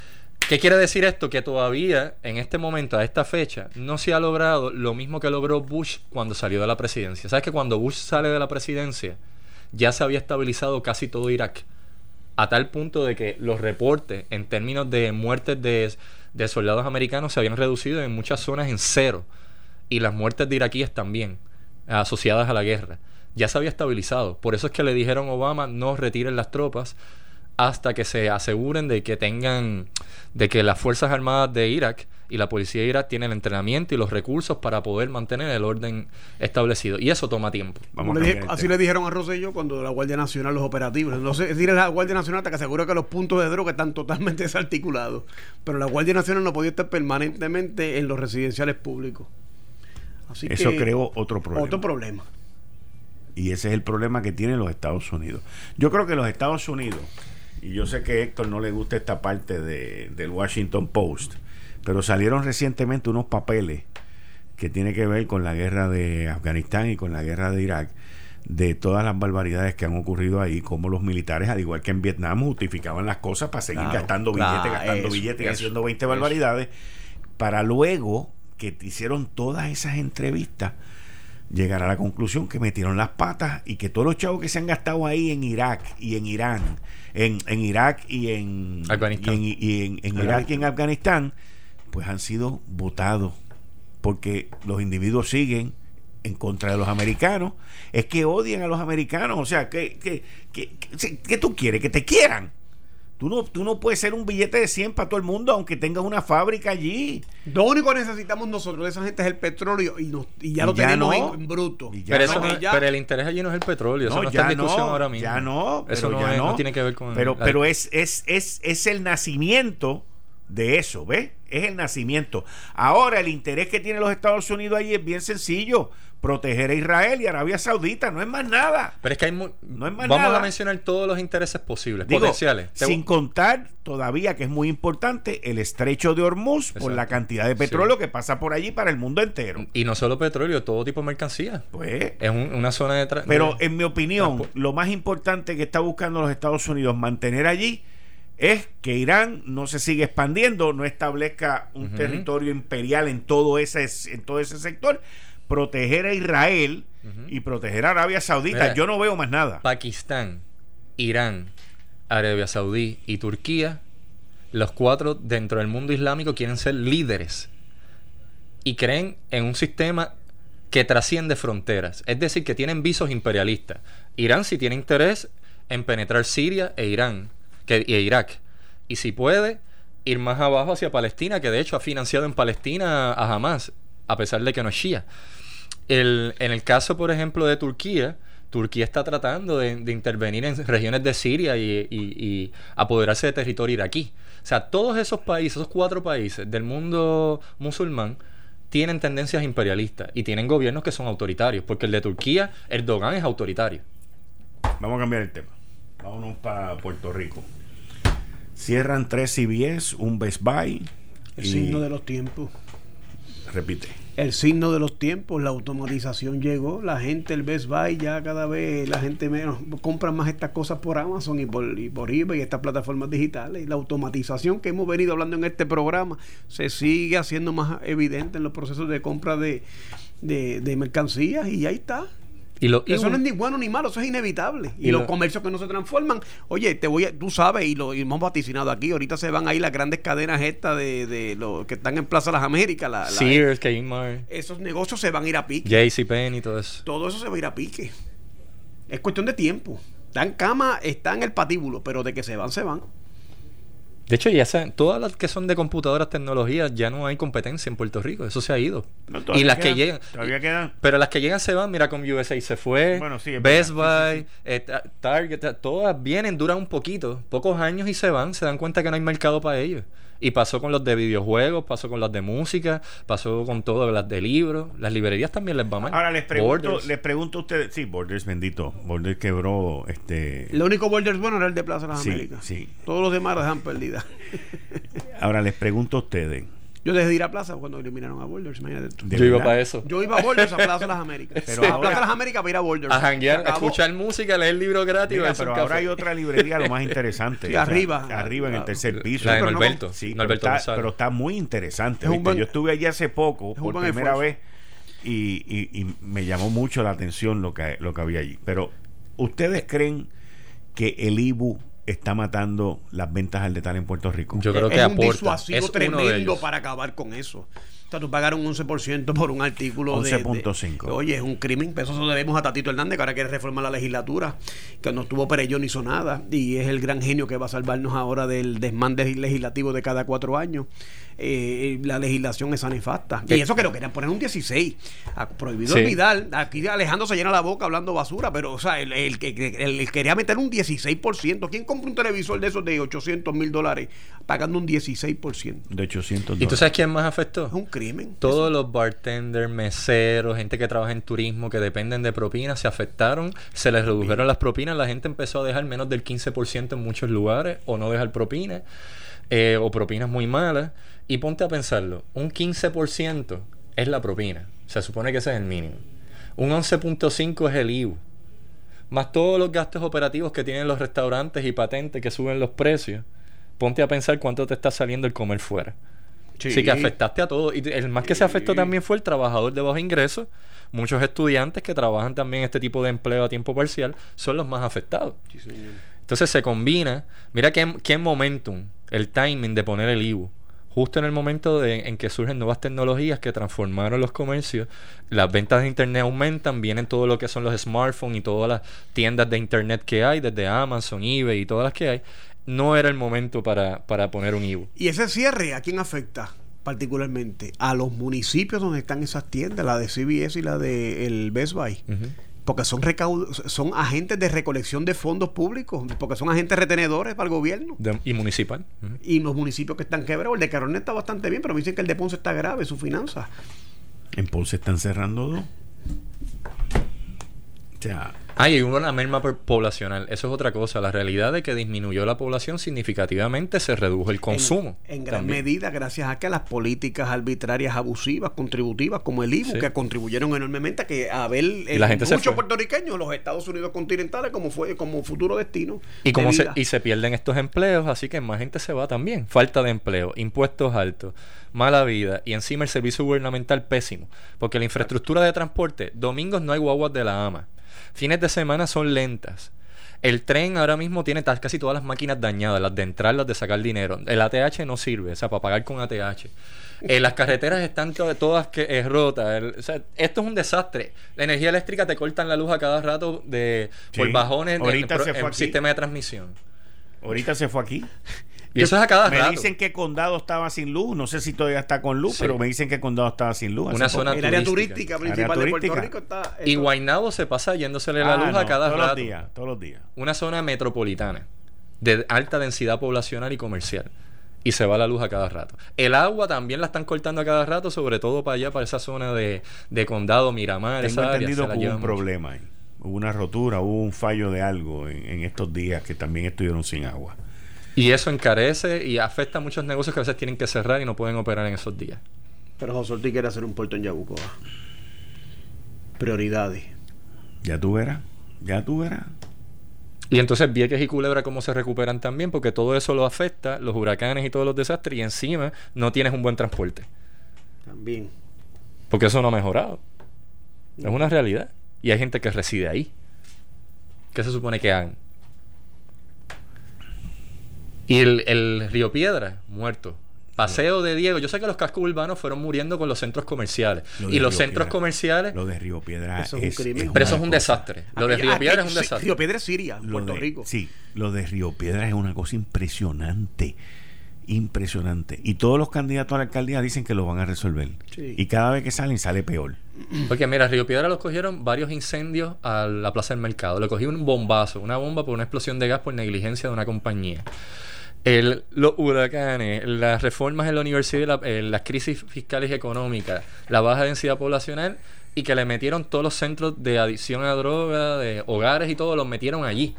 [SPEAKER 5] ¿qué quiere decir esto? Que todavía, en este momento, a esta fecha, no se ha logrado lo mismo que logró Bush cuando salió de la presidencia. ¿Sabes que cuando Bush sale de la presidencia, ya se había estabilizado casi todo Irak? a tal punto de que los reportes en términos de muertes de, de soldados americanos se habían reducido en muchas zonas en cero y las muertes de iraquíes también asociadas a la guerra ya se había estabilizado por eso es que le dijeron a Obama no retiren las tropas hasta que se aseguren de que tengan de que las fuerzas armadas de Irak y la policía de Irak tienen el entrenamiento y los recursos para poder mantener el orden establecido y eso toma tiempo
[SPEAKER 2] Vamos
[SPEAKER 4] le dije- así le dijeron a Rosselló cuando la Guardia Nacional los operativos. No se tire la Guardia Nacional hasta que asegura que los puntos de droga están totalmente desarticulados. Pero la Guardia Nacional no podía estar permanentemente en los residenciales públicos. Así
[SPEAKER 2] Eso
[SPEAKER 4] que-
[SPEAKER 2] creó otro problema.
[SPEAKER 4] Otro problema.
[SPEAKER 2] Y ese es el problema que tienen los Estados Unidos. Yo creo que los Estados Unidos, y yo sé que a Héctor no le gusta esta parte de, del Washington Post, pero salieron recientemente unos papeles que tiene que ver con la guerra de Afganistán y con la guerra de Irak, de todas las barbaridades que han ocurrido ahí, como los militares, al igual que en Vietnam, justificaban las cosas para seguir
[SPEAKER 4] Claro,
[SPEAKER 2] gastando
[SPEAKER 4] claro,
[SPEAKER 2] billetes, gastando
[SPEAKER 4] eso,
[SPEAKER 2] billetes, y haciendo 20
[SPEAKER 4] eso.
[SPEAKER 2] barbaridades, para luego que te hicieron todas esas entrevistas, llegar a la conclusión que metieron las patas y que todos los chavos que se han gastado ahí en Irak y en Irán, en, en Irak y en
[SPEAKER 5] Afganistán.
[SPEAKER 2] y en, y en- en Irak y en Afganistán, pues han sido votados porque los individuos siguen en contra de los americanos. Es que odian a los americanos. O sea, que, que, que, que- ¿qué tú quieres? Que te quieran. Tú no, tú no puedes ser un billete de 100 para todo el mundo, aunque tengas una fábrica allí.
[SPEAKER 4] Lo único que necesitamos nosotros de esa gente es el petróleo y, nos- y ya
[SPEAKER 2] Y
[SPEAKER 4] lo
[SPEAKER 2] ya
[SPEAKER 4] tenemos
[SPEAKER 2] no.
[SPEAKER 4] en, en bruto.
[SPEAKER 2] Y ya
[SPEAKER 5] pero,
[SPEAKER 2] no.
[SPEAKER 5] eso no-
[SPEAKER 4] ya-
[SPEAKER 5] pero el interés allí no es el petróleo, eso no, está en discusión ahora mismo.
[SPEAKER 2] Ya no,
[SPEAKER 5] eso
[SPEAKER 2] pero
[SPEAKER 5] no,
[SPEAKER 2] ya
[SPEAKER 5] es-
[SPEAKER 2] no.
[SPEAKER 5] no tiene que ver con
[SPEAKER 2] Pero,
[SPEAKER 5] la-
[SPEAKER 2] pero es, es, es, es el nacimiento de eso, ¿ves? Es el nacimiento. Ahora, el interés que tienen los Estados Unidos ahí es bien sencillo: proteger a Israel y Arabia Saudita, no es más nada.
[SPEAKER 5] Pero es que hay
[SPEAKER 2] No es más
[SPEAKER 5] vamos
[SPEAKER 2] nada.
[SPEAKER 5] a mencionar todos los intereses posibles,
[SPEAKER 2] Digo,
[SPEAKER 5] potenciales. Te-
[SPEAKER 2] sin contar todavía que es muy importante el estrecho de Hormuz por la cantidad de petróleo que pasa por allí para el mundo entero.
[SPEAKER 5] y no solo petróleo, todo tipo de mercancía.
[SPEAKER 2] Pues,
[SPEAKER 5] Es un- una zona de...
[SPEAKER 2] Pero en mi opinión, lo más importante que está buscando los Estados Unidos mantener allí es que Irán no se siga expandiendo, no establezca un territorio imperial en todo ese en todo ese sector, proteger a Israel y proteger a Arabia Saudita.
[SPEAKER 5] Mira,
[SPEAKER 2] Yo no veo más nada.
[SPEAKER 5] Pakistán, Irán, Arabia Saudí y Turquía, los cuatro dentro del mundo islámico quieren ser líderes y creen en un sistema que trasciende fronteras, es decir, que tienen visos imperialistas. Irán sí tiene interés en penetrar Siria e Irán, e Irak, y si puede ir más abajo hacia Palestina, que de hecho ha financiado en Palestina a Hamas, a pesar de que no es shia. El, en el caso, por ejemplo, de Turquía, Turquía está tratando de, intervenir en regiones de Siria y, y, apoderarse de territorio iraquí. O sea, todos esos países, esos cuatro países del mundo musulmán, tienen tendencias imperialistas y tienen gobiernos que son autoritarios, porque el de Turquía, Erdogan es autoritario.
[SPEAKER 2] Vamos a cambiar el tema. Vámonos para Puerto Rico. Cierran tres CBS, un Best Buy.
[SPEAKER 4] El signo de los tiempos.
[SPEAKER 2] Repite
[SPEAKER 4] el signo de los tiempos, la automatización llegó, la gente, el Best Buy, ya cada vez la gente menos compra más estas cosas por Amazon y por, y por eBay y estas plataformas digitales. Y la automatización que hemos venido hablando en este programa se sigue haciendo más evidente en los procesos de compra de, de, de mercancías y ahí está. Y eso no es ni bueno ni malo, eso es inevitable. Y, los comercios que no se transforman, oye, te voy a, tú sabes, y lo hemos vaticinado aquí, ahorita se van ahí las grandes cadenas estas de, de los que están en Plaza Las Américas. La,
[SPEAKER 5] Sears, Kmart.
[SPEAKER 4] Esos negocios se van a ir a pique.
[SPEAKER 5] JCPenney y todo eso.
[SPEAKER 4] Todo eso se va a ir a pique. Es cuestión de tiempo. Están en cama, está en el patíbulo, pero de que se van, se van.
[SPEAKER 5] De hecho, ya todas las que son de computadoras, tecnologías, ya no hay competencia en Puerto Rico. Eso se ha ido. y las que llegan.
[SPEAKER 2] Todavía quedan.
[SPEAKER 5] Pero las que llegan se van. Mira, con USA se fue. Best Buy, eh, Target, todas vienen, duran un poquito, pocos años y se van. Se dan cuenta que no hay mercado para ellos. Y pasó con los de videojuegos, pasó con los de música, pasó con todo, las de libros. Las librerías también les va mal.
[SPEAKER 2] Ahora les pregunto, les pregunto a ustedes, sí, Borders bendito, Borders quebró este
[SPEAKER 4] Lo único Borders bueno era el de Plaza de las
[SPEAKER 2] sí,
[SPEAKER 4] Américas.
[SPEAKER 2] Sí.
[SPEAKER 4] Todos los demás dejan perdidas.
[SPEAKER 2] Ahora les pregunto a ustedes,
[SPEAKER 4] yo dejé de ir a Plaza cuando eliminaron a Boulders,
[SPEAKER 5] Yo iba para eso.
[SPEAKER 4] Yo iba a Boulders a Plaza de las Américas. Pero a Plaza de las Américas para ir a Boulders.
[SPEAKER 5] A janguear, a escuchar música, leer libros gratis.
[SPEAKER 2] pero ahora hay otra librería, lo más interesante.
[SPEAKER 4] arriba.
[SPEAKER 2] Arriba, en el tercer piso.
[SPEAKER 5] La de Norberto.
[SPEAKER 2] sí, pero, está, pero, está, muy interesante. yo estuve allí hace poco, por primera vez, y, y, y, me llamó mucho la atención lo que, lo que había allí. Pero, ¿ustedes creen que el IBU está matando las ventas al detalle en Puerto Rico.
[SPEAKER 4] Yo creo que es un disuasivo tremendo para acabar con eso. O sea, tú pagaron un 11% por un artículo
[SPEAKER 2] 11.5.
[SPEAKER 4] Oye, es un crimen. Eso se lo debemos a Tatito Hernández, que ahora quiere reformar la legislatura, que no estuvo Perellón ni hizo nada. Y es el gran genio que va a salvarnos ahora del desmande legislativo de cada cuatro años. Eh, la legislación es nefasta. Y eso que lo querían poner un 16. Prohibido olvidar. Aquí Alejandro se llena la boca hablando basura, pero, o sea, el, que quería meter un 16%. ¿Quién compra un televisor de esos de 800 mil dólares pagando un 16%?
[SPEAKER 2] De 800 dólares.
[SPEAKER 5] ¿Y tú sabes quién más afectó?
[SPEAKER 4] Es un crimen.
[SPEAKER 5] Todos los bartenders, meseros, gente que trabaja en turismo, que dependen de propinas, se afectaron, se les redujeron las propinas, la gente empezó a dejar menos del 15% en muchos lugares o no dejar propinas. Eh, o propinas muy malas. Y ponte a pensarlo, un 15% es la propina. Se supone que ese es el mínimo. Un 11.5 es el IVU. Más todos los gastos operativos que tienen los restaurantes y patentes que suben los precios. Ponte a pensar cuánto te está saliendo el comer fuera. Sí. Así que afectaste a todo. Y el más que se afectó también fue el trabajador de bajo ingreso. Muchos estudiantes que trabajan también este tipo de empleo a tiempo parcial son los más afectados. Entonces se combina. Mira qué, qué momentum, el timing de poner el IVU justo en el momento de, en que surgen nuevas tecnologías que transformaron los comercios, las ventas de internet aumentan, vienen todo lo que son los smartphones y todas las tiendas de internet que hay, desde Amazon, eBay y todas las que hay, no era el momento para, para poner un IVU.
[SPEAKER 4] ¿Y ese cierre a quién afecta? particularmente a los municipios donde están esas tiendas, la de CBS y la de el Best Buy porque son son agentes de recolección de fondos públicos, porque son agentes retenedores para el gobierno.
[SPEAKER 5] y municipal.
[SPEAKER 4] Y los municipios que están quebrados, el de Carolina está bastante bien, pero me dicen que el de Ponce está grave, su finanzas.
[SPEAKER 2] En Ponce están cerrando dos.
[SPEAKER 5] O sea, hay una merma poblacional. Eso es otra cosa. La realidad de que disminuyó la población significativamente se redujo el consumo.
[SPEAKER 4] En, gran medida gracias a que las políticas arbitrarias abusivas, contributivas, como el IBU, que contribuyeron enormemente a que a ver muchos puertorriqueños los Estados Unidos continentales como fue como futuro destino.
[SPEAKER 5] Y, como se, y se pierden estos empleos, así que más gente se va también. Falta de empleo, impuestos altos, mala vida y encima el servicio gubernamental pésimo. Porque la infraestructura de transporte, domingos no hay guaguas de la AMA. Fines de semana son lentas. El tren ahora mismo tiene casi todas las máquinas dañadas, las de entrar, las de sacar dinero. El ATH no sirve, o sea, para pagar con ATH. Eh, las carreteras están todas que, eh, rotas. esto es un desastre. La energía eléctrica te cortan la luz a cada rato de, por bajones
[SPEAKER 2] en
[SPEAKER 5] el sistema de transmisión.
[SPEAKER 2] Ahorita se fue aquí.
[SPEAKER 5] Y eso es a cada
[SPEAKER 2] me
[SPEAKER 5] rato.
[SPEAKER 2] dicen que Condado estaba sin luz. No sé si todavía está con luz,
[SPEAKER 5] Sí.
[SPEAKER 2] pero me dicen que Condado estaba sin luz.
[SPEAKER 5] Una zona.
[SPEAKER 4] El área
[SPEAKER 5] turística.
[SPEAKER 4] turística
[SPEAKER 2] Área
[SPEAKER 4] principal de Puerto
[SPEAKER 2] turística.
[SPEAKER 4] Rico está.
[SPEAKER 5] Y Guaynabo se pasa yéndosele la
[SPEAKER 2] Ah,
[SPEAKER 5] luz a cada
[SPEAKER 2] todos
[SPEAKER 5] rato.
[SPEAKER 2] los días, todos los días.
[SPEAKER 5] Una zona metropolitana de alta densidad poblacional y comercial. Y se va la luz a cada rato. El agua también la están cortando a cada rato, sobre todo para allá, para esa zona de, de condado, Miramar,
[SPEAKER 2] Tengo
[SPEAKER 5] esa área.
[SPEAKER 2] entendido
[SPEAKER 5] se la
[SPEAKER 2] que hubo un
[SPEAKER 5] mucho.
[SPEAKER 2] problema ahí. Hubo una rotura, hubo un fallo de algo en, en estos días que también estuvieron sin agua.
[SPEAKER 5] Y eso encarece y afecta a muchos negocios que a veces tienen que cerrar y no pueden operar en esos días.
[SPEAKER 4] Pero José Ortiz quiere hacer un puerto en Yabucoa. Prioridades.
[SPEAKER 2] Ya tú verás, ya tú verás.
[SPEAKER 5] Y entonces Vieques y Culebra cómo se recuperan también, porque todo eso lo afecta, los huracanes y todos los desastres, y encima no tienes un buen transporte.
[SPEAKER 4] También.
[SPEAKER 5] Porque eso no ha mejorado. Es una realidad. Y hay gente que reside ahí. ¿Qué se supone que hagan? Y el, el Río Piedra, muerto. Paseo de Diego. Yo sé que los cascos urbanos fueron muriendo con los centros comerciales.
[SPEAKER 2] Lo
[SPEAKER 5] Y los
[SPEAKER 2] Río
[SPEAKER 5] centros
[SPEAKER 2] Piedra.
[SPEAKER 5] comerciales.
[SPEAKER 2] Lo de Río Piedra
[SPEAKER 4] Eso es un
[SPEAKER 2] es,
[SPEAKER 4] crimen.
[SPEAKER 5] Pero eso es un desastre. Lo de
[SPEAKER 4] Aquí-
[SPEAKER 5] Río
[SPEAKER 4] aquí-
[SPEAKER 5] Piedra es un
[SPEAKER 4] sí,
[SPEAKER 5] desastre.
[SPEAKER 4] Río Piedra es Siria,
[SPEAKER 2] Lo
[SPEAKER 4] Puerto
[SPEAKER 2] de-
[SPEAKER 4] Rico.
[SPEAKER 2] Sí, lo de Río Piedra es una cosa impresionante. Impresionante. Y todos los candidatos a la alcaldía dicen que lo van a resolver.
[SPEAKER 4] Sí.
[SPEAKER 2] Y cada vez que salen sale peor.
[SPEAKER 5] Porque mira, Río Piedra los cogieron varios incendios a la Plaza del Mercado. Le cogió un bombazo, una bomba por una explosión de gas por negligencia de una compañía. El, los huracanes, las reformas en la universidad, la- eh, las crisis fiscales y económicas, la baja densidad poblacional y que le metieron todos los centros de adicción a droga, de hogares y todo, los metieron allí.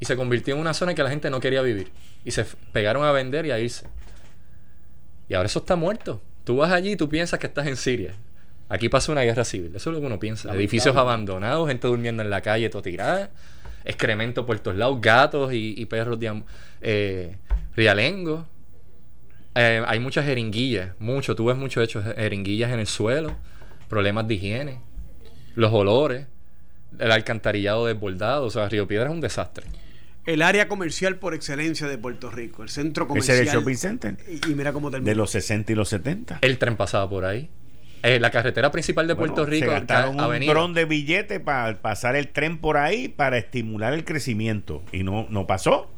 [SPEAKER 5] Y se convirtió en una zona que la gente no quería vivir. Y se pegaron a vender y a irse. Y ahora eso está muerto. Tú vas allí y tú piensas que estás en Siria. Aquí pasó una guerra civil. Eso es lo que uno piensa. Edificios abandonados, gente durmiendo en la calle, todo tirada. Excremento por todos lados, gatos y, y perros de eh, rialengos. Eh, hay muchas jeringuillas, mucho. Tú ves muchos hechos de jeringuillas en el suelo, problemas de higiene, los olores, el alcantarillado desbordado. O sea, Río Piedra es un desastre.
[SPEAKER 4] El área comercial por excelencia de Puerto Rico. El centro
[SPEAKER 2] Ese
[SPEAKER 4] comercial.
[SPEAKER 2] es el shopping center.
[SPEAKER 4] Y, y mira cómo termina.
[SPEAKER 2] De los 60 y los 70.
[SPEAKER 5] El tren pasaba por ahí. Eh, la carretera principal de Puerto
[SPEAKER 2] Bueno,
[SPEAKER 5] Rico,
[SPEAKER 2] Se gastaron un
[SPEAKER 5] avenida.
[SPEAKER 2] dron de billete para pasar el tren por ahí para estimular el crecimiento. Y no, no pasó.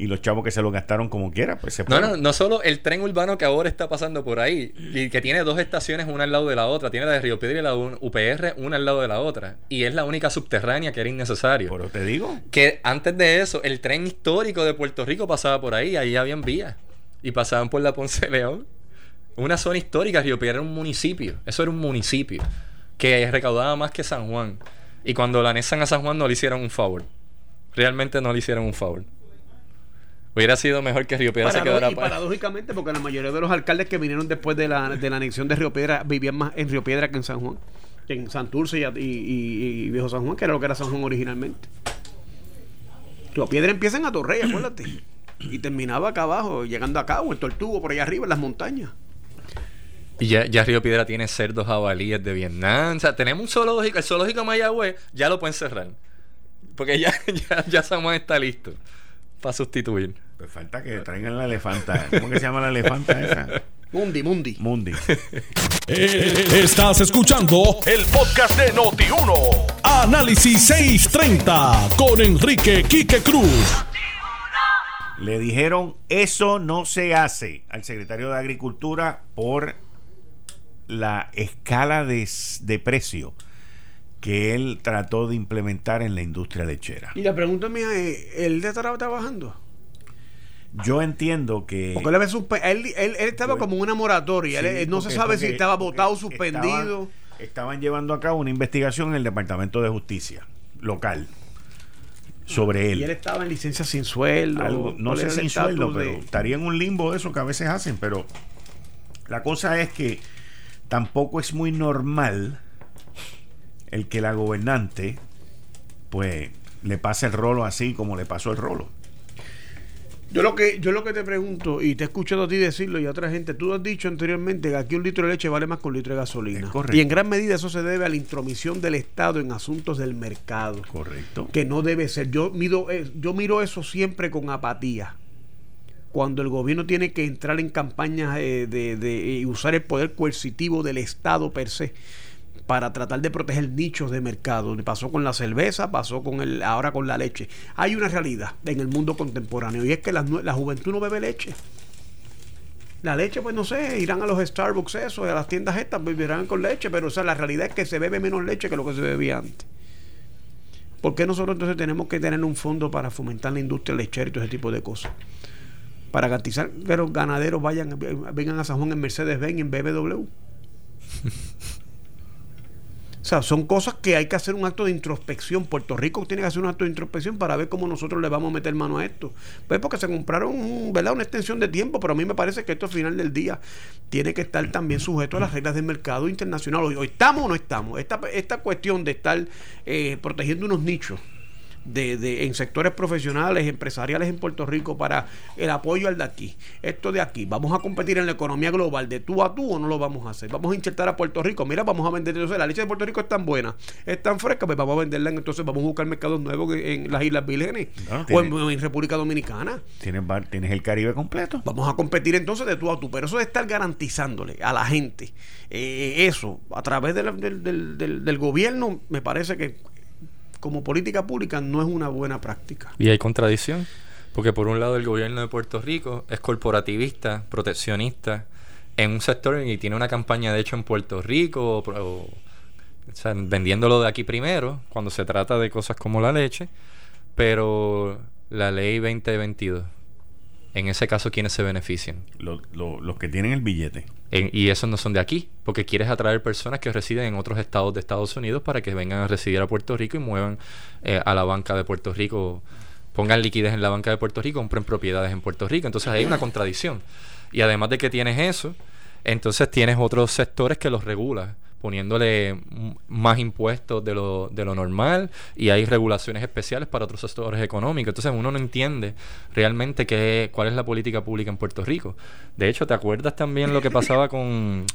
[SPEAKER 2] Y los chavos que se lo gastaron como quiera, pues se
[SPEAKER 5] No,
[SPEAKER 2] fueron.
[SPEAKER 5] no, no solo el tren urbano que ahora está pasando por ahí, y que tiene dos estaciones una al lado de la otra, tiene la de Río Piedra y la UPR una al lado de la otra, y es la única subterránea que era innecesario.
[SPEAKER 2] Pero te digo,
[SPEAKER 5] Que antes de eso, el tren histórico de Puerto Rico pasaba por ahí, ahí habían vías, y pasaban por la Ponce León. Una zona histórica, Río Piedra era un municipio, eso era un municipio, que recaudaba más que San Juan. Y cuando la anexan a San Juan no le hicieron un favor. Realmente no le hicieron un favor. Hubiera sido mejor que Río Piedra se quedara
[SPEAKER 4] y
[SPEAKER 5] pa-
[SPEAKER 4] paradójicamente, porque la mayoría de los alcaldes que vinieron después de la, de la anexión de Río Piedra vivían más en Río Piedra que en San Juan, que en Santurce y, y, y- y Viejo San Juan, que era lo que era San Juan originalmente. Río Piedra empieza en Atorrey, acuérdate, y terminaba acá abajo, llegando acá, o en Tortugo, por allá arriba, en las montañas.
[SPEAKER 5] Y ya, ya Río Piedra tiene cerdos jabalíes de Vietnam. O sea, tenemos un zoológico. El zoológico de Mayagüez ya lo pueden cerrar. Porque ya, ya, ya Juan está listo para sustituir.
[SPEAKER 2] pues falta que traigan la elefanta. ¿Cómo que se llama la elefanta esa?
[SPEAKER 4] Mundi, Mundi.
[SPEAKER 2] Mundi.
[SPEAKER 1] Eh, Estás escuchando el podcast de Noti1. Análisis 630 con Enrique Quique Cruz.
[SPEAKER 2] Le dijeron, eso no se hace al secretario de Agricultura por la escala de, de precio que él trató de implementar en la industria lechera.
[SPEAKER 4] Y la pregunta mía es, ¿él estará trabajando?
[SPEAKER 2] Yo entiendo que...
[SPEAKER 4] Porque él, él, él- él estaba como en una moratoria.
[SPEAKER 2] Sí,
[SPEAKER 4] Él- él no se sabe si estaba votado, suspendido.
[SPEAKER 2] Estaban, estaban llevando a cabo una investigación en el Departamento de Justicia local sobre él.
[SPEAKER 4] Y él estaba en licencia sin sueldo.
[SPEAKER 2] Algo- no
[SPEAKER 4] ¿Cuál
[SPEAKER 2] sé sin sueldo,
[SPEAKER 4] de-
[SPEAKER 2] pero estaría en un limbo de eso que a veces hacen, pero la cosa es que tampoco es muy normal el que la gobernante pues le pase el rolo así como le pasó el rolo.
[SPEAKER 4] Yo lo que yo lo que te pregunto, y te he escuchado a ti decirlo y a otra gente, tú has dicho anteriormente que aquí un litro de leche vale más que un litro de gasolina.
[SPEAKER 2] Correcto.
[SPEAKER 4] Y en gran medida eso se debe a la intromisión del Estado en asuntos del mercado.
[SPEAKER 2] Correcto.
[SPEAKER 4] Que no debe ser. Yo miro, eh, yo miro eso siempre con apatía. Cuando el gobierno tiene que entrar en campañas eh, de, y usar el poder coercitivo del Estado per se para tratar de proteger nichos de mercado. Pasó con la cerveza, pasó con el, ahora con la leche. Hay una realidad en el mundo contemporáneo y es que la, juventud no bebe leche. La leche, pues no sé, irán a los Starbucks, eso, a las tiendas estas, beberán con leche, pero o sea, la realidad es que se bebe menos leche que lo que se bebía antes. ¿Por qué nosotros entonces tenemos que tener un fondo para fomentar la industria lechera y todo ese tipo de cosas? Para garantizar que los ganaderos vayan, vengan a San Juan en Mercedes-Benz y en BMW. O sea, son cosas que hay que hacer un acto de introspección. Puerto Rico tiene que hacer un acto de introspección para ver cómo nosotros le vamos a meter mano a esto. Pues porque se compraron ¿verdad? una extensión de tiempo, pero a mí me parece que esto al final del día tiene que estar también sujeto a las reglas del mercado internacional. Hoy, estamos o no estamos. Esta, esta cuestión de estar eh, protegiendo unos nichos de, en sectores profesionales, empresariales en Puerto Rico para el apoyo al de aquí. Esto de aquí, vamos a competir en la economía global de tú a tú o no lo vamos a hacer. Vamos a insertar a Puerto Rico. Mira, vamos a vender. Entonces, la leche de Puerto Rico es tan buena, es tan fresca, pues vamos a venderla. Entonces, vamos a buscar mercados nuevos en las Islas Vírgenes o en, República Dominicana.
[SPEAKER 2] Tienes, tienes el Caribe completo.
[SPEAKER 4] Vamos a competir entonces de tú a tú. Pero eso de estar garantizándole a la gente eh, eso a través del, del, del gobierno, me parece que como política pública no es una buena práctica.
[SPEAKER 5] Y hay contradicción, porque por un lado el gobierno de Puerto Rico es corporativista, proteccionista, en un sector y tiene una campaña de hecho en Puerto Rico, o, vendiéndolo de aquí primero, cuando se trata de cosas como la leche, pero la ley 2022 en ese caso, ¿quiénes se benefician?
[SPEAKER 2] los que tienen el billete.
[SPEAKER 5] y esos no son de aquí, porque quieres atraer personas que residen en otros estados de Estados Unidos para que vengan a residir a Puerto Rico y muevan eh, a la banca de Puerto Rico, pongan liquidez en la banca de Puerto Rico, compren propiedades en Puerto Rico. Entonces hay una contradicción. Y además de que tienes eso, entonces tienes otros sectores que los regulan poniéndole más impuestos de lo, de lo normal y hay regulaciones especiales para otros sectores económicos. Entonces uno no entiende realmente qué, cuál es la política pública en Puerto Rico. De hecho, ¿te acuerdas también lo que pasaba con,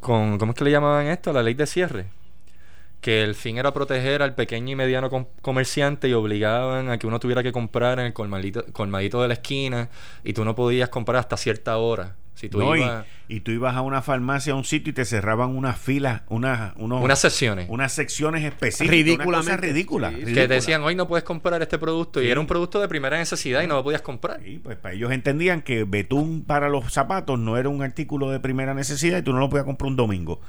[SPEAKER 5] con ¿cómo es que le llamaban esto? La ley de cierre que el fin era proteger al pequeño y mediano comerciante y obligaban a que uno tuviera que comprar en el colmadito, colmadito de la esquina y tú no podías comprar hasta cierta hora. Si tú
[SPEAKER 2] y, tú ibas a una farmacia, a un sitio y te cerraban unas filas, unas,
[SPEAKER 5] unas secciones.
[SPEAKER 2] Unas secciones específicas.
[SPEAKER 4] Ridículamente.
[SPEAKER 2] Ridícula,
[SPEAKER 5] Que decían, hoy no puedes comprar este producto. Y era un producto de primera necesidad y no lo podías comprar.
[SPEAKER 2] Y pues para ellos entendían que betún para los zapatos no era un artículo de primera necesidad y tú no lo podías comprar un domingo.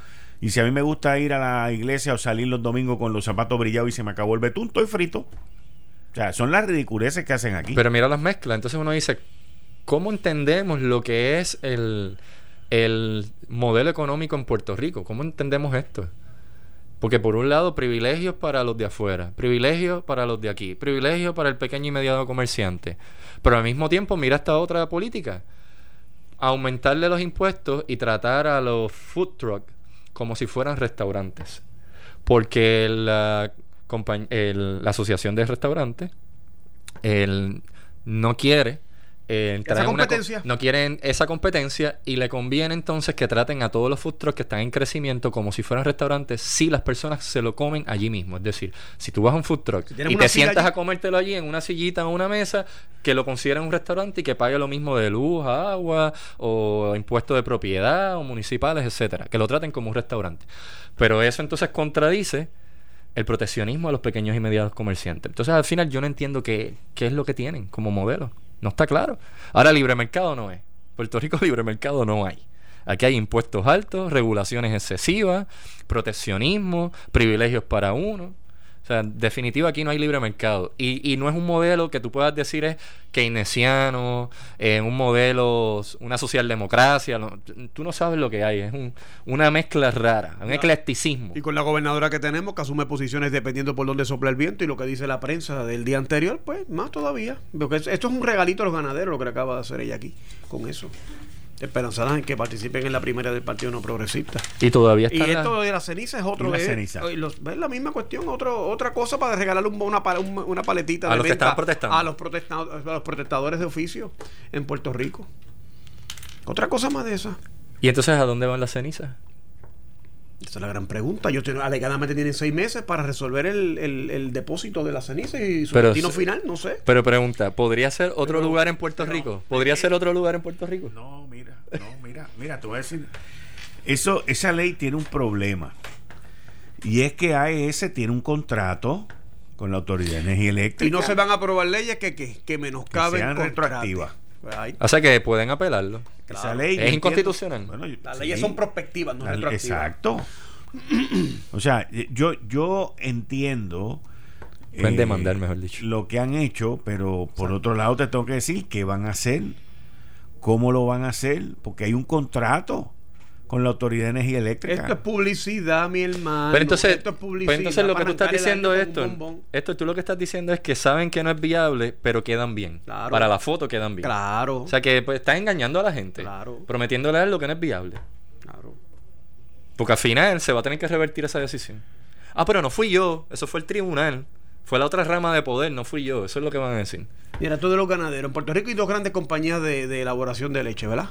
[SPEAKER 2] Y si a mí me gusta ir a la iglesia o salir los domingos con los zapatos brillados y se me acabó el betún, estoy frito. O sea, son las ridiculeces que hacen aquí.
[SPEAKER 5] Pero mira las mezclas. Entonces uno dice, ¿cómo entendemos lo que es el, el modelo económico en Puerto Rico? ¿Cómo entendemos esto? Porque por un lado, privilegios para los de afuera, privilegios para los de aquí, privilegios para el pequeño y mediano comerciante. Pero al mismo tiempo, mira esta otra política. Aumentarle los impuestos y tratar a los food trucks como si fueran restaurantes. Porque la, la Asociación de Restaurantes no quiere eh,
[SPEAKER 4] esa competencia.
[SPEAKER 5] no quieren esa competencia y le conviene entonces que traten a todos los food trucks que están en crecimiento como si fueran restaurantes si las personas se lo comen allí mismo. Es decir, si tú vas a un food truck y te sientas a comértelo allí en una sillita o una mesa, que lo consideren un restaurante y que pague lo mismo de luz, agua o impuestos de propiedad o municipales, etcétera, que lo traten como un restaurante. Pero eso entonces contradice el proteccionismo a los pequeños y medianos comerciantes. Entonces, al final yo no entiendo qué, qué es lo que tienen como modelo. No está claro. Ahora libre mercado no es. Puerto Rico libre mercado no hay. Aquí hay impuestos altos, regulaciones excesivas, proteccionismo, privilegios para uno. O sea, en definitiva aquí no hay libre mercado. Y, y no es un modelo que tú puedas decir es keynesiano, eh, un modelo, una socialdemocracia. tú no sabes lo que hay. Es una mezcla rara, un eclecticismo.
[SPEAKER 4] Y con la gobernadora que tenemos, que asume posiciones dependiendo por dónde sopla el viento y lo que dice la prensa del día anterior, pues más todavía. Porque esto es un regalito a los ganaderos lo que acaba de hacer ella aquí con eso esperanzadas en que participen en la primera del Partido No Progresista.
[SPEAKER 5] Y todavía está.
[SPEAKER 4] Y esto de la ceniza es otro. Es, ceniza. la misma cuestión, otro, otra cosa para regalarle una, una paletita
[SPEAKER 5] a
[SPEAKER 4] de
[SPEAKER 5] los
[SPEAKER 4] que
[SPEAKER 5] protestando.
[SPEAKER 4] A los, a los protestadores de oficio en Puerto Rico. Otra cosa más de esa.
[SPEAKER 5] ¿Y entonces a dónde van las cenizas?
[SPEAKER 4] Esa es la gran pregunta. Yo alegadamente tienen seis meses para resolver el, el, depósito de la ceniza y su destino final, no sé.
[SPEAKER 5] Pero pregunta, ¿podría ser otro lugar en Puerto Rico? ¿Podría ser otro lugar en Puerto Rico?
[SPEAKER 2] No, mira, no, mira, mira, te voy a decir. Eso, esa ley tiene un problema. Y es que AES tiene un contrato con la Autoridad de Energía Eléctrica.
[SPEAKER 4] Y no se van a aprobar leyes que, que, que menoscaben
[SPEAKER 2] sean
[SPEAKER 4] contratos.
[SPEAKER 2] retroactivas.
[SPEAKER 4] Pues
[SPEAKER 5] O sea que pueden apelarlo.
[SPEAKER 2] Esa ley,
[SPEAKER 5] Es inconstitucional.
[SPEAKER 2] entiendo- Bueno, yo-
[SPEAKER 4] Las
[SPEAKER 2] sí.
[SPEAKER 4] leyes son prospectivas, no
[SPEAKER 2] La-
[SPEAKER 4] retroactivas.
[SPEAKER 2] Exacto. O sea, yo, yo entiendo. eh,
[SPEAKER 5] Pueden demandar, mejor dicho.
[SPEAKER 2] Lo que han hecho, pero por otro lado te tengo que decir qué van a hacer, cómo lo van a hacer, porque hay un contrato con la Autoridad de Energía Eléctrica.
[SPEAKER 4] Esto es publicidad, mi hermano.
[SPEAKER 5] Pero entonces,
[SPEAKER 4] esto es publicidad.
[SPEAKER 5] pues entonces lo que tú estás diciendo esto, esto tú lo que estás diciendo es que saben que no es viable, pero quedan bien.
[SPEAKER 4] Claro.
[SPEAKER 5] Para la foto quedan bien.
[SPEAKER 4] Claro.
[SPEAKER 5] O sea que pues, estás engañando a la gente,
[SPEAKER 4] Claro.
[SPEAKER 5] prometiéndole algo que no es viable.
[SPEAKER 4] claro.
[SPEAKER 5] Porque al final se va a tener que revertir esa decisión. Ah, pero no fui yo, eso fue el tribunal. Fue la otra rama de poder, no fui yo. Eso es lo que van a decir.
[SPEAKER 4] Mira, esto de los ganaderos. En Puerto Rico hay dos grandes compañías de, de elaboración de leche, ¿verdad?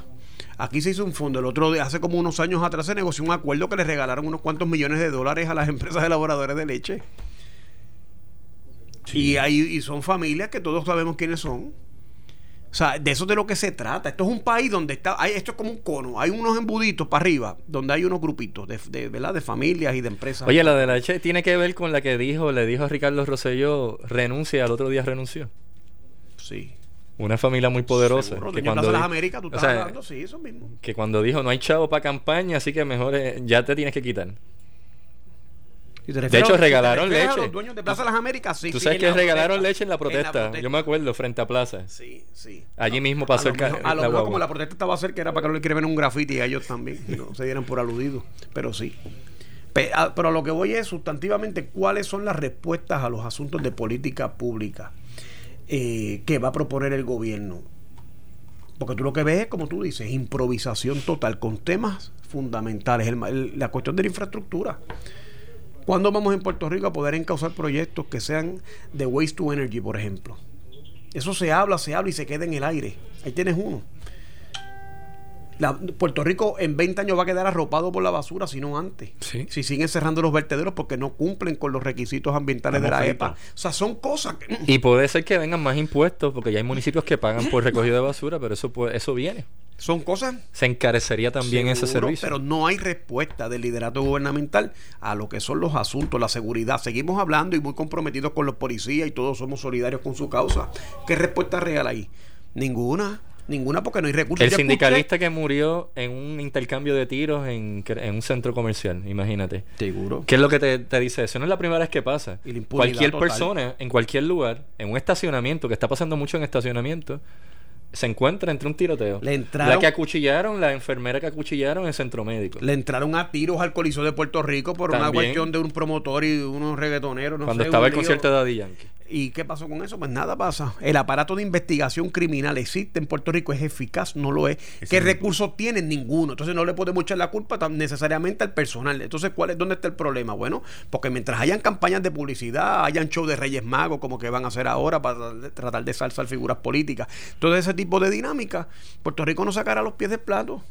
[SPEAKER 4] Aquí se hizo un fondo. El otro día, hace como unos años atrás, se negoció un acuerdo que le regalaron unos cuantos millones de dólares a las empresas elaboradoras de leche. Y, hay, y son familias que todos sabemos quiénes son. O sea, de eso es de lo que se trata. Esto es un país donde está, hay, esto es como un cono. Hay unos embuditos para arriba, donde hay unos grupitos de, de, ¿verdad? de familias y de empresas.
[SPEAKER 5] Oye, la de la leche tiene que ver con la que dijo, le dijo a Ricardo Rosselló, renuncia, y al otro día renunció.
[SPEAKER 4] sí.
[SPEAKER 5] Una familia muy poderosa.
[SPEAKER 4] Seguro,
[SPEAKER 5] que
[SPEAKER 4] de las Américas, tú
[SPEAKER 5] o
[SPEAKER 4] estás
[SPEAKER 5] sea,
[SPEAKER 4] hablando, sí, eso mismo.
[SPEAKER 5] que cuando dijo no hay chavo para campaña, así que mejor eh, ya te tienes que quitar.
[SPEAKER 4] Si te refieres
[SPEAKER 5] De hecho,
[SPEAKER 4] a- si te
[SPEAKER 5] regalaron
[SPEAKER 4] a
[SPEAKER 5] leche.
[SPEAKER 4] los dueños de Plaza de las Américas, sí.
[SPEAKER 5] Tú sabes que
[SPEAKER 4] la
[SPEAKER 5] regalaron
[SPEAKER 4] protesta.
[SPEAKER 5] leche en la protesta. Yo me acuerdo, frente a Plaza.
[SPEAKER 4] Sí, sí.
[SPEAKER 5] Allí mismo pasó el
[SPEAKER 4] lo
[SPEAKER 5] ca-
[SPEAKER 4] mejor, a lo mejor como la protesta estaba cerca era para que no le escribieran un grafiti a ellos también y no se dieran por aludidos. Pero sí. Pe- a- Pero a lo que voy es sustantivamente cuáles son las respuestas a los asuntos de política pública eh, que va a proponer el gobierno. Porque tú lo que ves es, como tú dices, improvisación total con temas fundamentales. El ma- el- la cuestión de la infraestructura. ¿Cuándo vamos en Puerto Rico a poder encauzar proyectos que sean de waste to energy, por ejemplo? Eso se habla, se habla y se queda en el aire. Ahí tienes uno. La- Puerto Rico en 20 años va a quedar arropado por la basura, si no antes.
[SPEAKER 5] Sí.
[SPEAKER 4] Si siguen cerrando los vertederos porque no cumplen con los requisitos ambientales de la. EPA. O sea, son cosas que...
[SPEAKER 5] Y puede ser que vengan más impuestos, porque ya hay municipios que pagan por recogido de basura, pero eso puede- eso viene.
[SPEAKER 4] Son cosas
[SPEAKER 5] Se encarecería también ese servicio.
[SPEAKER 4] Pero no hay respuesta del liderato gubernamental a lo que son los asuntos, la seguridad. Seguimos hablando y muy comprometidos con los policías y todos somos solidarios con su causa. ¿Qué respuesta real hay? Ninguna. Ninguna porque no hay recursos.
[SPEAKER 5] El sindicalista que murió en un intercambio de tiros en, en un centro comercial, imagínate.
[SPEAKER 4] Seguro.
[SPEAKER 5] ¿Qué es lo que te, te dice eso? No es la primera vez que pasa.
[SPEAKER 4] Y la impunidad
[SPEAKER 5] Cualquier
[SPEAKER 4] total.
[SPEAKER 5] persona, en cualquier lugar, en un estacionamiento, que está pasando mucho en estacionamiento, se encuentra entre un tiroteo.
[SPEAKER 4] Le entraron-
[SPEAKER 5] La que acuchillaron, la enfermera que acuchillaron en centro médico.
[SPEAKER 4] Le entraron a tiros al Coliseo de Puerto Rico por una cuestión de un promotor y de unos reggaetoneros. No
[SPEAKER 5] cuando
[SPEAKER 4] sé,
[SPEAKER 5] estaba el
[SPEAKER 4] lío.
[SPEAKER 5] concierto de Daddy Yankee.
[SPEAKER 4] ¿Y qué pasó con eso? Pues nada pasa. El aparato de investigación criminal existe en Puerto Rico, es eficaz, no lo es. ¿Qué recursos tienen? Ninguno. Entonces no le podemos echar la culpa tan necesariamente al personal. Entonces, ¿cuál es, ¿dónde está el problema? Bueno, porque mientras hayan campañas de publicidad, hayan show de Reyes Magos, como que van a hacer ahora para tratar de- salsar figuras políticas, todo ese tipo de dinámica, Puerto Rico no sacará los pies del plato.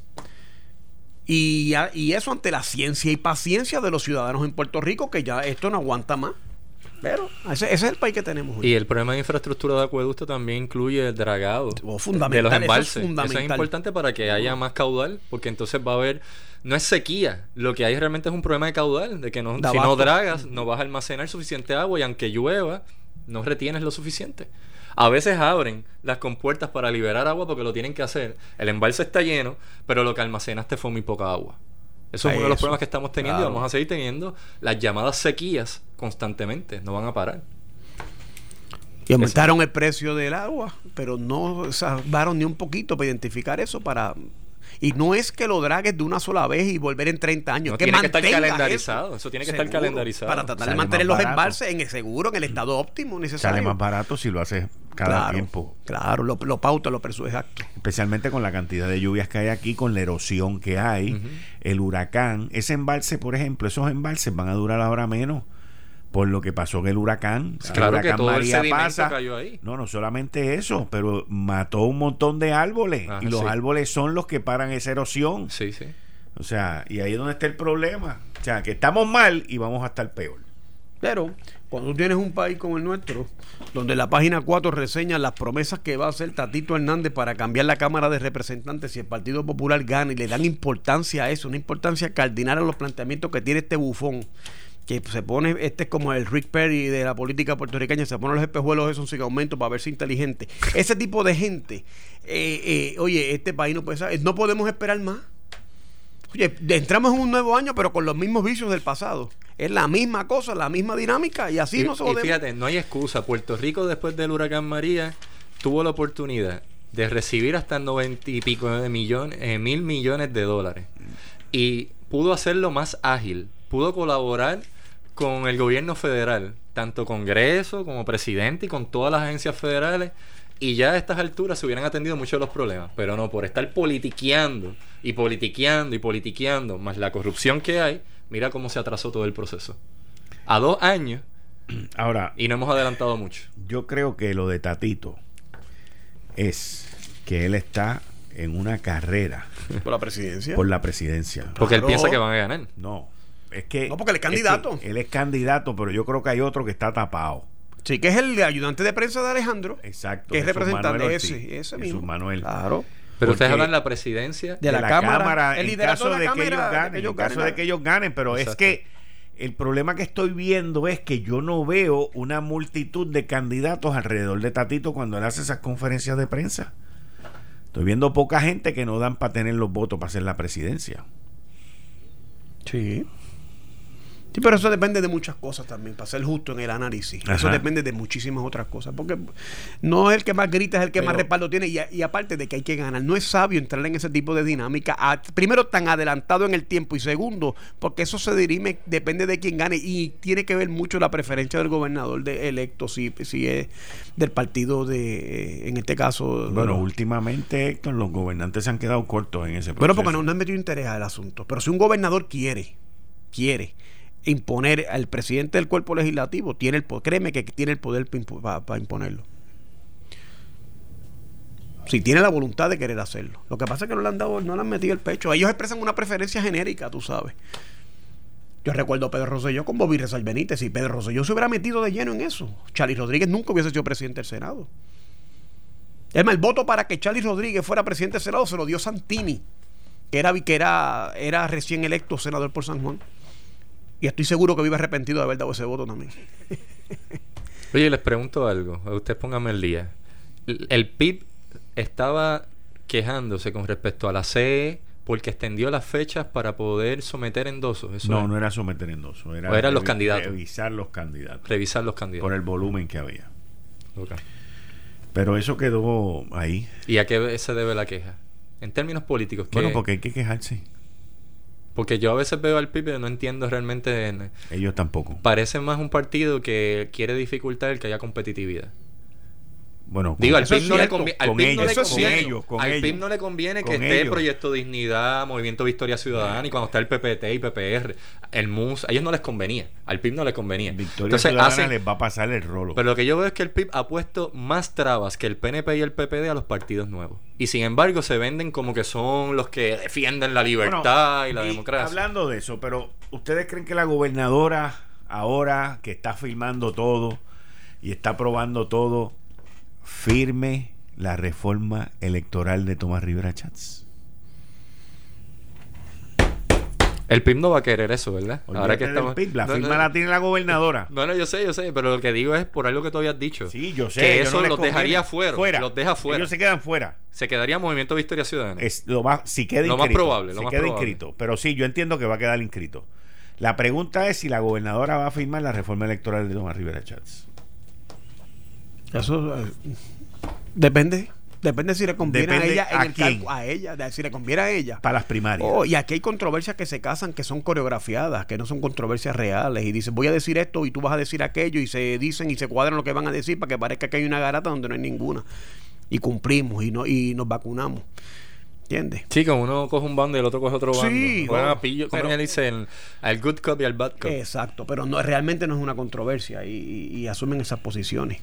[SPEAKER 4] Y, y eso ante la ciencia y paciencia de los ciudadanos en Puerto Rico, que ya esto no aguanta más. Pero ese, ese es el país que tenemos hoy.
[SPEAKER 5] Y el problema de infraestructura de acueducto también incluye el dragado
[SPEAKER 4] Oh,
[SPEAKER 5] de los
[SPEAKER 4] eso es
[SPEAKER 5] embalses. Eso es, importante para que haya más caudal, porque entonces va a haber, no es sequía, lo que hay realmente es un problema de caudal, de que no,
[SPEAKER 4] De
[SPEAKER 5] si no dragas, no vas a almacenar suficiente agua y aunque llueva, no retienes lo suficiente. A veces abren las compuertas para liberar agua porque lo tienen que hacer. El embalse está lleno, pero lo que almacenaste fue muy poca agua. Eso es uno de los problemas que estamos teniendo y vamos a seguir teniendo las llamadas sequías constantemente, no van a parar.
[SPEAKER 4] Y aumentaron el precio del agua, pero no salvaron ni un poquito para identificar eso para y no es que lo dragues de una sola vez y volver en 30 años,
[SPEAKER 5] No,
[SPEAKER 4] que
[SPEAKER 5] tiene que estar calendarizado, eso tiene que estar calendarizado.
[SPEAKER 4] Para tratar de mantener los embalses en el seguro, en el estado óptimo necesario.
[SPEAKER 2] Sale más barato si lo haces cada
[SPEAKER 4] claro,
[SPEAKER 2] tiempo.
[SPEAKER 4] Claro, lo, lo pauta, lo persu exacto.
[SPEAKER 2] Especialmente con la cantidad de lluvias que hay aquí, con la erosión que hay, el huracán. Ese embalse, por ejemplo, esos embalses van a durar ahora menos por lo que pasó en el huracán. El
[SPEAKER 5] Claro que
[SPEAKER 2] huracán
[SPEAKER 5] todo el sedimento cayó ahí.
[SPEAKER 2] No, no solamente eso, pero mató un montón de árboles.
[SPEAKER 5] Ajá,
[SPEAKER 2] y los
[SPEAKER 5] sí.
[SPEAKER 2] árboles son los que paran esa erosión.
[SPEAKER 5] Sí, sí.
[SPEAKER 2] O sea, y ahí es donde está el problema. O sea, que estamos mal y vamos a estar peor.
[SPEAKER 4] Pero cuando tú tienes un país como el nuestro, donde la página 4 reseña las promesas que va a hacer Tatito Hernández para cambiar la Cámara de Representantes si el Partido Popular gana y le dan importancia a eso, una importancia cardinal a los planteamientos que tiene este bufón que se pone, este es como el Rick Perry de la política puertorriqueña, se pone los espejuelos esos sin aumento para verse inteligente. Ese tipo de gente, eh, eh, oye, este país no puede no podemos esperar más. Oye, entramos en un nuevo año, pero con los mismos vicios del pasado. Es la misma cosa, la misma dinámica, y así no se
[SPEAKER 5] Y fíjate, no hay excusa. Puerto Rico, después del huracán María, tuvo la oportunidad de recibir hasta noventa y pico de millones, eh, mil millones de dólares. Y pudo hacerlo más ágil. Pudo colaborar con el gobierno federal, tanto Congreso como presidente y con todas las agencias federales y ya a estas alturas se hubieran atendido muchos de los problemas, pero no, por estar politiqueando y politiqueando y politiqueando, más la corrupción que hay, mira cómo se atrasó todo el proceso. A dos años.
[SPEAKER 2] Ahora.
[SPEAKER 5] Y no hemos adelantado mucho.
[SPEAKER 2] Yo creo que lo de Tatito es que él está en una carrera.
[SPEAKER 4] Por la presidencia.
[SPEAKER 2] Por la presidencia.
[SPEAKER 5] Porque él piensa que van a ganar.
[SPEAKER 2] No. Es que.
[SPEAKER 4] No, porque él es candidato.
[SPEAKER 2] él es candidato, pero yo creo que hay otro que está tapado.
[SPEAKER 4] Sí, que es el ayudante de prensa de Alejandro.
[SPEAKER 2] Exacto.
[SPEAKER 4] Que es representante ese, ese mismo.
[SPEAKER 2] Manuel.
[SPEAKER 4] Claro.
[SPEAKER 5] Pero ustedes hablan de la presidencia
[SPEAKER 2] de, la, Cámara, el en caso de, que ellos ganen, en caso de que ellos ganen, pero es que el problema que estoy viendo es que yo no veo una multitud de candidatos alrededor de Tatito cuando él hace esas conferencias de prensa. Estoy viendo poca gente que no dan para tener los votos para hacer la presidencia.
[SPEAKER 4] Sí. Sí, pero eso depende de muchas cosas también, para ser justo en el análisis. Eso depende de muchísimas otras cosas, porque no es el que más grita, es el que más respaldo tiene, y, aparte de que hay que ganar, no es sabio entrar en ese tipo de dinámica, primero tan adelantado en el tiempo, y segundo, porque eso se dirime, depende de quién gane, y tiene que ver mucho la preferencia del gobernador de electo, si, si es del partido de, en este caso...
[SPEAKER 2] Bueno, últimamente, Héctor, los gobernantes se han quedado cortos en ese proceso.
[SPEAKER 4] Bueno, porque no, no han metido interés al asunto, pero si un gobernador quiere, quiere imponer al presidente del cuerpo legislativo, tiene el créeme que tiene el poder para imponerlo. Si tiene la voluntad de querer hacerlo. Lo que pasa es que no le han dado, no le han metido el pecho. Ellos expresan una preferencia genérica, tú sabes. Yo recuerdo a Pedro Rosselló con Bobby Rezal. Si Pedro Rosselló se hubiera metido de lleno en eso, Charlie Rodríguez nunca hubiese sido presidente del Senado. Es más, el voto para que Charlie Rodríguez fuera presidente del Senado se lo dio Santini, que era, que era recién electo senador por San Juan. Y estoy seguro que vive arrepentido de haber dado ese voto también.
[SPEAKER 5] Oye, les pregunto algo. A ustedes pónganme el día. El PIB estaba quejándose con respecto a la CE porque extendió las fechas para poder someter endosos.
[SPEAKER 2] no, no era someter endosos. Era
[SPEAKER 5] o eran los candidatos.
[SPEAKER 2] Revisar los candidatos.
[SPEAKER 5] Revisar los candidatos.
[SPEAKER 2] Por el volumen que había. Pero eso quedó ahí.
[SPEAKER 5] ¿Y a qué se debe la queja? En términos políticos.
[SPEAKER 2] Bueno, porque hay que quejarse.
[SPEAKER 5] Porque yo a veces veo al PIB y no entiendo realmente.
[SPEAKER 2] Ellos tampoco.
[SPEAKER 5] Parece más un partido que quiere dificultar el que haya competitividad.
[SPEAKER 2] Bueno,
[SPEAKER 5] digo, al PIB no le conviene, al PIB no le conviene, al PIB no le conviene que esté el Proyecto Dignidad, Movimiento Victoria Ciudadana y cuando está el PPT y PPR, el MUS, a ellos no les convenía, al PIB no les convenía.
[SPEAKER 2] Victoria Ciudadana les va a pasar el rolo.
[SPEAKER 5] Pero lo que yo veo es que el PIB ha puesto más trabas que el PNP y el PPD a los partidos nuevos. Y sin embargo se venden como que son los que defienden la libertad y la democracia.
[SPEAKER 2] Hablando de eso, pero ¿ustedes creen que la gobernadora ahora que está filmando todo y está probando todo firme la reforma electoral de Tomás Rivera Chats.
[SPEAKER 5] El PIB no va a querer eso, ¿verdad?
[SPEAKER 2] Ahora que estamos... la firma la tiene la gobernadora.
[SPEAKER 5] No, no, yo sé, yo sé, pero lo que digo es por algo que tú habías dicho.
[SPEAKER 2] Sí, yo sé.
[SPEAKER 5] Que eso los dejaría fuera,
[SPEAKER 2] fuera.
[SPEAKER 5] Los deja fuera.
[SPEAKER 2] Ellos se quedan fuera.
[SPEAKER 5] Se quedaría Movimiento Victoria Ciudadana.
[SPEAKER 2] Es lo más, si queda
[SPEAKER 5] lo más probable.
[SPEAKER 2] Lo
[SPEAKER 5] más
[SPEAKER 2] queda
[SPEAKER 5] probable.
[SPEAKER 2] inscrito. Pero sí, yo entiendo que va a quedar inscrito. La pregunta es si la gobernadora va a firmar la reforma electoral de Tomás Rivera Chats.
[SPEAKER 4] Eso... Eh, Depende. Depende si le conviene a ella a, a ella, si le conviene a ella.
[SPEAKER 2] Para las primarias.
[SPEAKER 4] Oh, y aquí hay controversias que se casan que son coreografiadas, que no son controversias reales. Y dicen, voy a decir esto y tú vas a decir aquello, y se dicen y se cuadran lo que van a decir para que parezca que hay una garata donde no hay ninguna. Y cumplimos y no y nos vacunamos. ¿Entiendes?
[SPEAKER 5] Sí, como uno coge un bando y el otro coge otro bando. Sí, bueno, pillo, como dicen, al good cop y al bad cop.
[SPEAKER 4] Exacto, pero no realmente no es una controversia y asumen esas posiciones.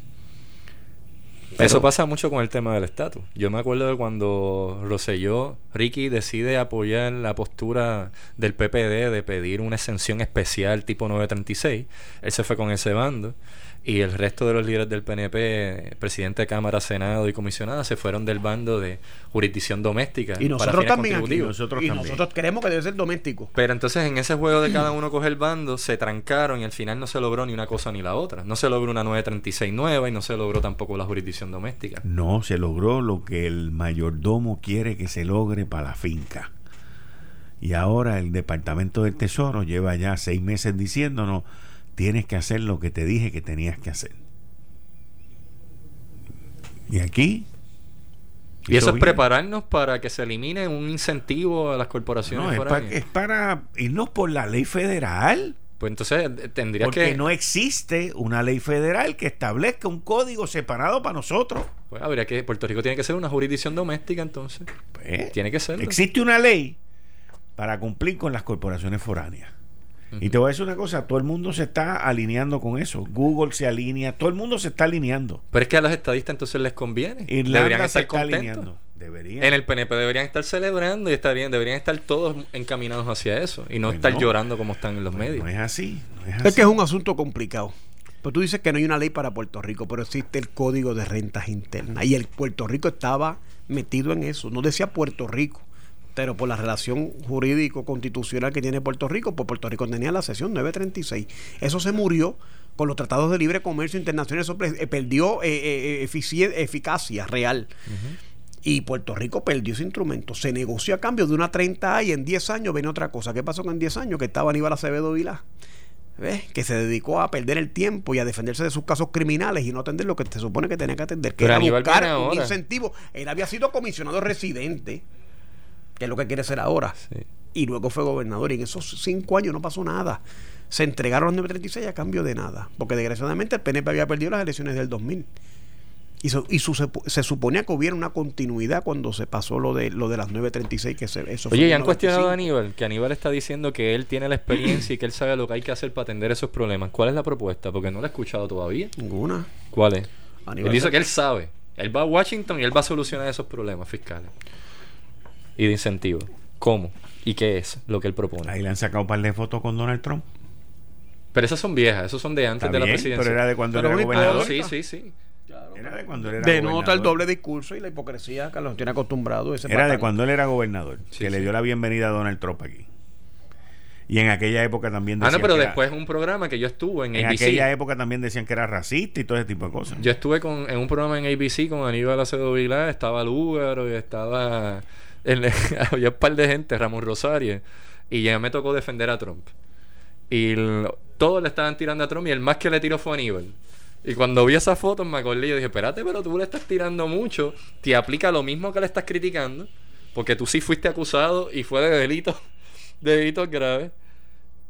[SPEAKER 5] Eso pasa mucho con el tema del estatus. Yo me acuerdo de cuando Roselló, Ricky decide apoyar la postura del PPD de pedir una exención especial tipo 936. Él se fue con ese bando. Y el resto de los líderes del PNP, presidente de Cámara, Senado y comisionada, se fueron del bando de jurisdicción doméstica.
[SPEAKER 4] Y nosotros también aquí,
[SPEAKER 2] nosotros
[SPEAKER 4] y
[SPEAKER 2] también.
[SPEAKER 4] nosotros creemos que debe ser doméstico.
[SPEAKER 5] Pero entonces en ese juego de cada uno coger bando, se trancaron y al final no se logró ni una cosa ni la otra. No se logró una 936 nueva y no se logró tampoco la jurisdicción doméstica.
[SPEAKER 2] No, se logró lo que el mayordomo quiere que se logre para la finca. Y ahora el Departamento del Tesoro lleva ya seis meses diciéndonos, tienes que hacer lo que te dije que tenías que hacer. Y aquí...
[SPEAKER 5] Y eso es
[SPEAKER 2] viene.
[SPEAKER 5] prepararnos para que se elimine un incentivo a las corporaciones
[SPEAKER 2] No, es, pa-
[SPEAKER 5] foráneas.
[SPEAKER 2] es para irnos por la ley federal.
[SPEAKER 5] Pues entonces eh, tendría
[SPEAKER 2] Porque
[SPEAKER 5] que...
[SPEAKER 2] no existe una ley federal que establezca un código separado para nosotros.
[SPEAKER 5] Pues habría que... Puerto Rico tiene que ser una jurisdicción doméstica entonces.
[SPEAKER 2] Pues,
[SPEAKER 5] Tiene que serlo.
[SPEAKER 2] Existe una ley para cumplir con las corporaciones foráneas. Y te voy a decir una cosa, todo el mundo se está alineando con eso. Google se alinea, todo el mundo se está alineando.
[SPEAKER 5] Pero es que a los estadistas entonces les conviene.
[SPEAKER 2] Irlanda
[SPEAKER 5] deberían
[SPEAKER 2] se
[SPEAKER 5] estar
[SPEAKER 2] está
[SPEAKER 5] contentos.
[SPEAKER 2] alineando. Debería.
[SPEAKER 5] En el PNP deberían estar celebrando y estarían, deberían estar todos encaminados hacia eso y no
[SPEAKER 2] Pues
[SPEAKER 5] estar
[SPEAKER 2] no.
[SPEAKER 5] llorando como están en los
[SPEAKER 2] Pues
[SPEAKER 5] medios.
[SPEAKER 2] No es así. no es
[SPEAKER 4] Es
[SPEAKER 2] así.
[SPEAKER 4] que es un asunto complicado. Pero tú dices que no hay una ley para Puerto Rico, pero existe el Código de Rentas Internas. Y el Puerto Rico estaba metido en eso. No decía Puerto Rico, pero por la relación jurídico-constitucional que tiene Puerto Rico, pues Puerto Rico tenía la sesión 936. Eso se murió con los tratados de libre comercio internacional. Eso eh, perdió eh, eh, eficien- eficacia real. Y Puerto Rico perdió ese instrumento. Se negoció a cambio de una 30A y en 10 años viene otra cosa. ¿Qué pasó con 10 años? Que estaba Aníbal Acevedo Vilá. ¿Ves? Que se dedicó a perder el tiempo y a defenderse de sus casos criminales y no atender lo que se supone que tenía que atender, que
[SPEAKER 5] Pero
[SPEAKER 4] era buscar un
[SPEAKER 5] ahora.
[SPEAKER 4] incentivo. Él había sido comisionado residente, que es lo que quiere ser ahora.
[SPEAKER 5] Sí.
[SPEAKER 4] Y luego fue gobernador. Y en esos cinco años no pasó nada. Se entregaron los 936 a cambio de nada. Porque desgraciadamente el PNP había perdido las elecciones del 2000. Y, su- y su- se, se suponía que hubiera una continuidad cuando se pasó lo de lo de las 936 que se, eso
[SPEAKER 5] Oye, ¿y han cuestionado a
[SPEAKER 4] 95.
[SPEAKER 5] Aníbal? Que Aníbal está diciendo que él tiene la experiencia y que él sabe lo que hay que hacer para atender esos problemas. ¿Cuál es la propuesta? Porque no la he escuchado todavía.
[SPEAKER 4] Ninguna.
[SPEAKER 5] ¿Cuál es?
[SPEAKER 4] Aníbal
[SPEAKER 5] él dice que él sabe. Él va a Washington y él va a solucionar esos problemas fiscales. Y de incentivos. ¿Cómo? ¿Y qué es lo que él propone?
[SPEAKER 2] Ahí le han sacado un par de fotos con Donald Trump.
[SPEAKER 5] Pero esas son viejas, esos son de antes
[SPEAKER 2] Está
[SPEAKER 5] de la presidencia.
[SPEAKER 2] pero era de cuando
[SPEAKER 4] Pero
[SPEAKER 2] él era gobernador.
[SPEAKER 5] sí, sí, sí.
[SPEAKER 2] Era de cuando él era
[SPEAKER 4] denota el doble discurso y la hipocresía que los tiene acostumbrado ese
[SPEAKER 2] Era de cuando él era gobernador,
[SPEAKER 5] Sí,
[SPEAKER 2] que le dio la bienvenida a Donald Trump aquí. Y en aquella época también
[SPEAKER 5] Ah,
[SPEAKER 2] decían
[SPEAKER 5] no, pero
[SPEAKER 2] que era-
[SPEAKER 5] después un programa que yo estuve en,
[SPEAKER 2] en
[SPEAKER 5] ABC.
[SPEAKER 2] aquella época también decían que era racista y todo ese tipo de cosas.
[SPEAKER 5] Yo estuve con, en un programa en ABC con Aníbal Acevedo Vilá, estaba Lúgaro y estaba... había un par de gente, Ramón Rosario, y ya me tocó defender a Trump. Y todos le estaban tirando a Trump y el más que le tiró fue Aníbal. Y cuando vi esas fotos me acordé y dije, espérate, pero tú le estás tirando mucho, te aplica lo mismo que le estás criticando, porque tú sí fuiste acusado y fue de delitos, de delitos graves.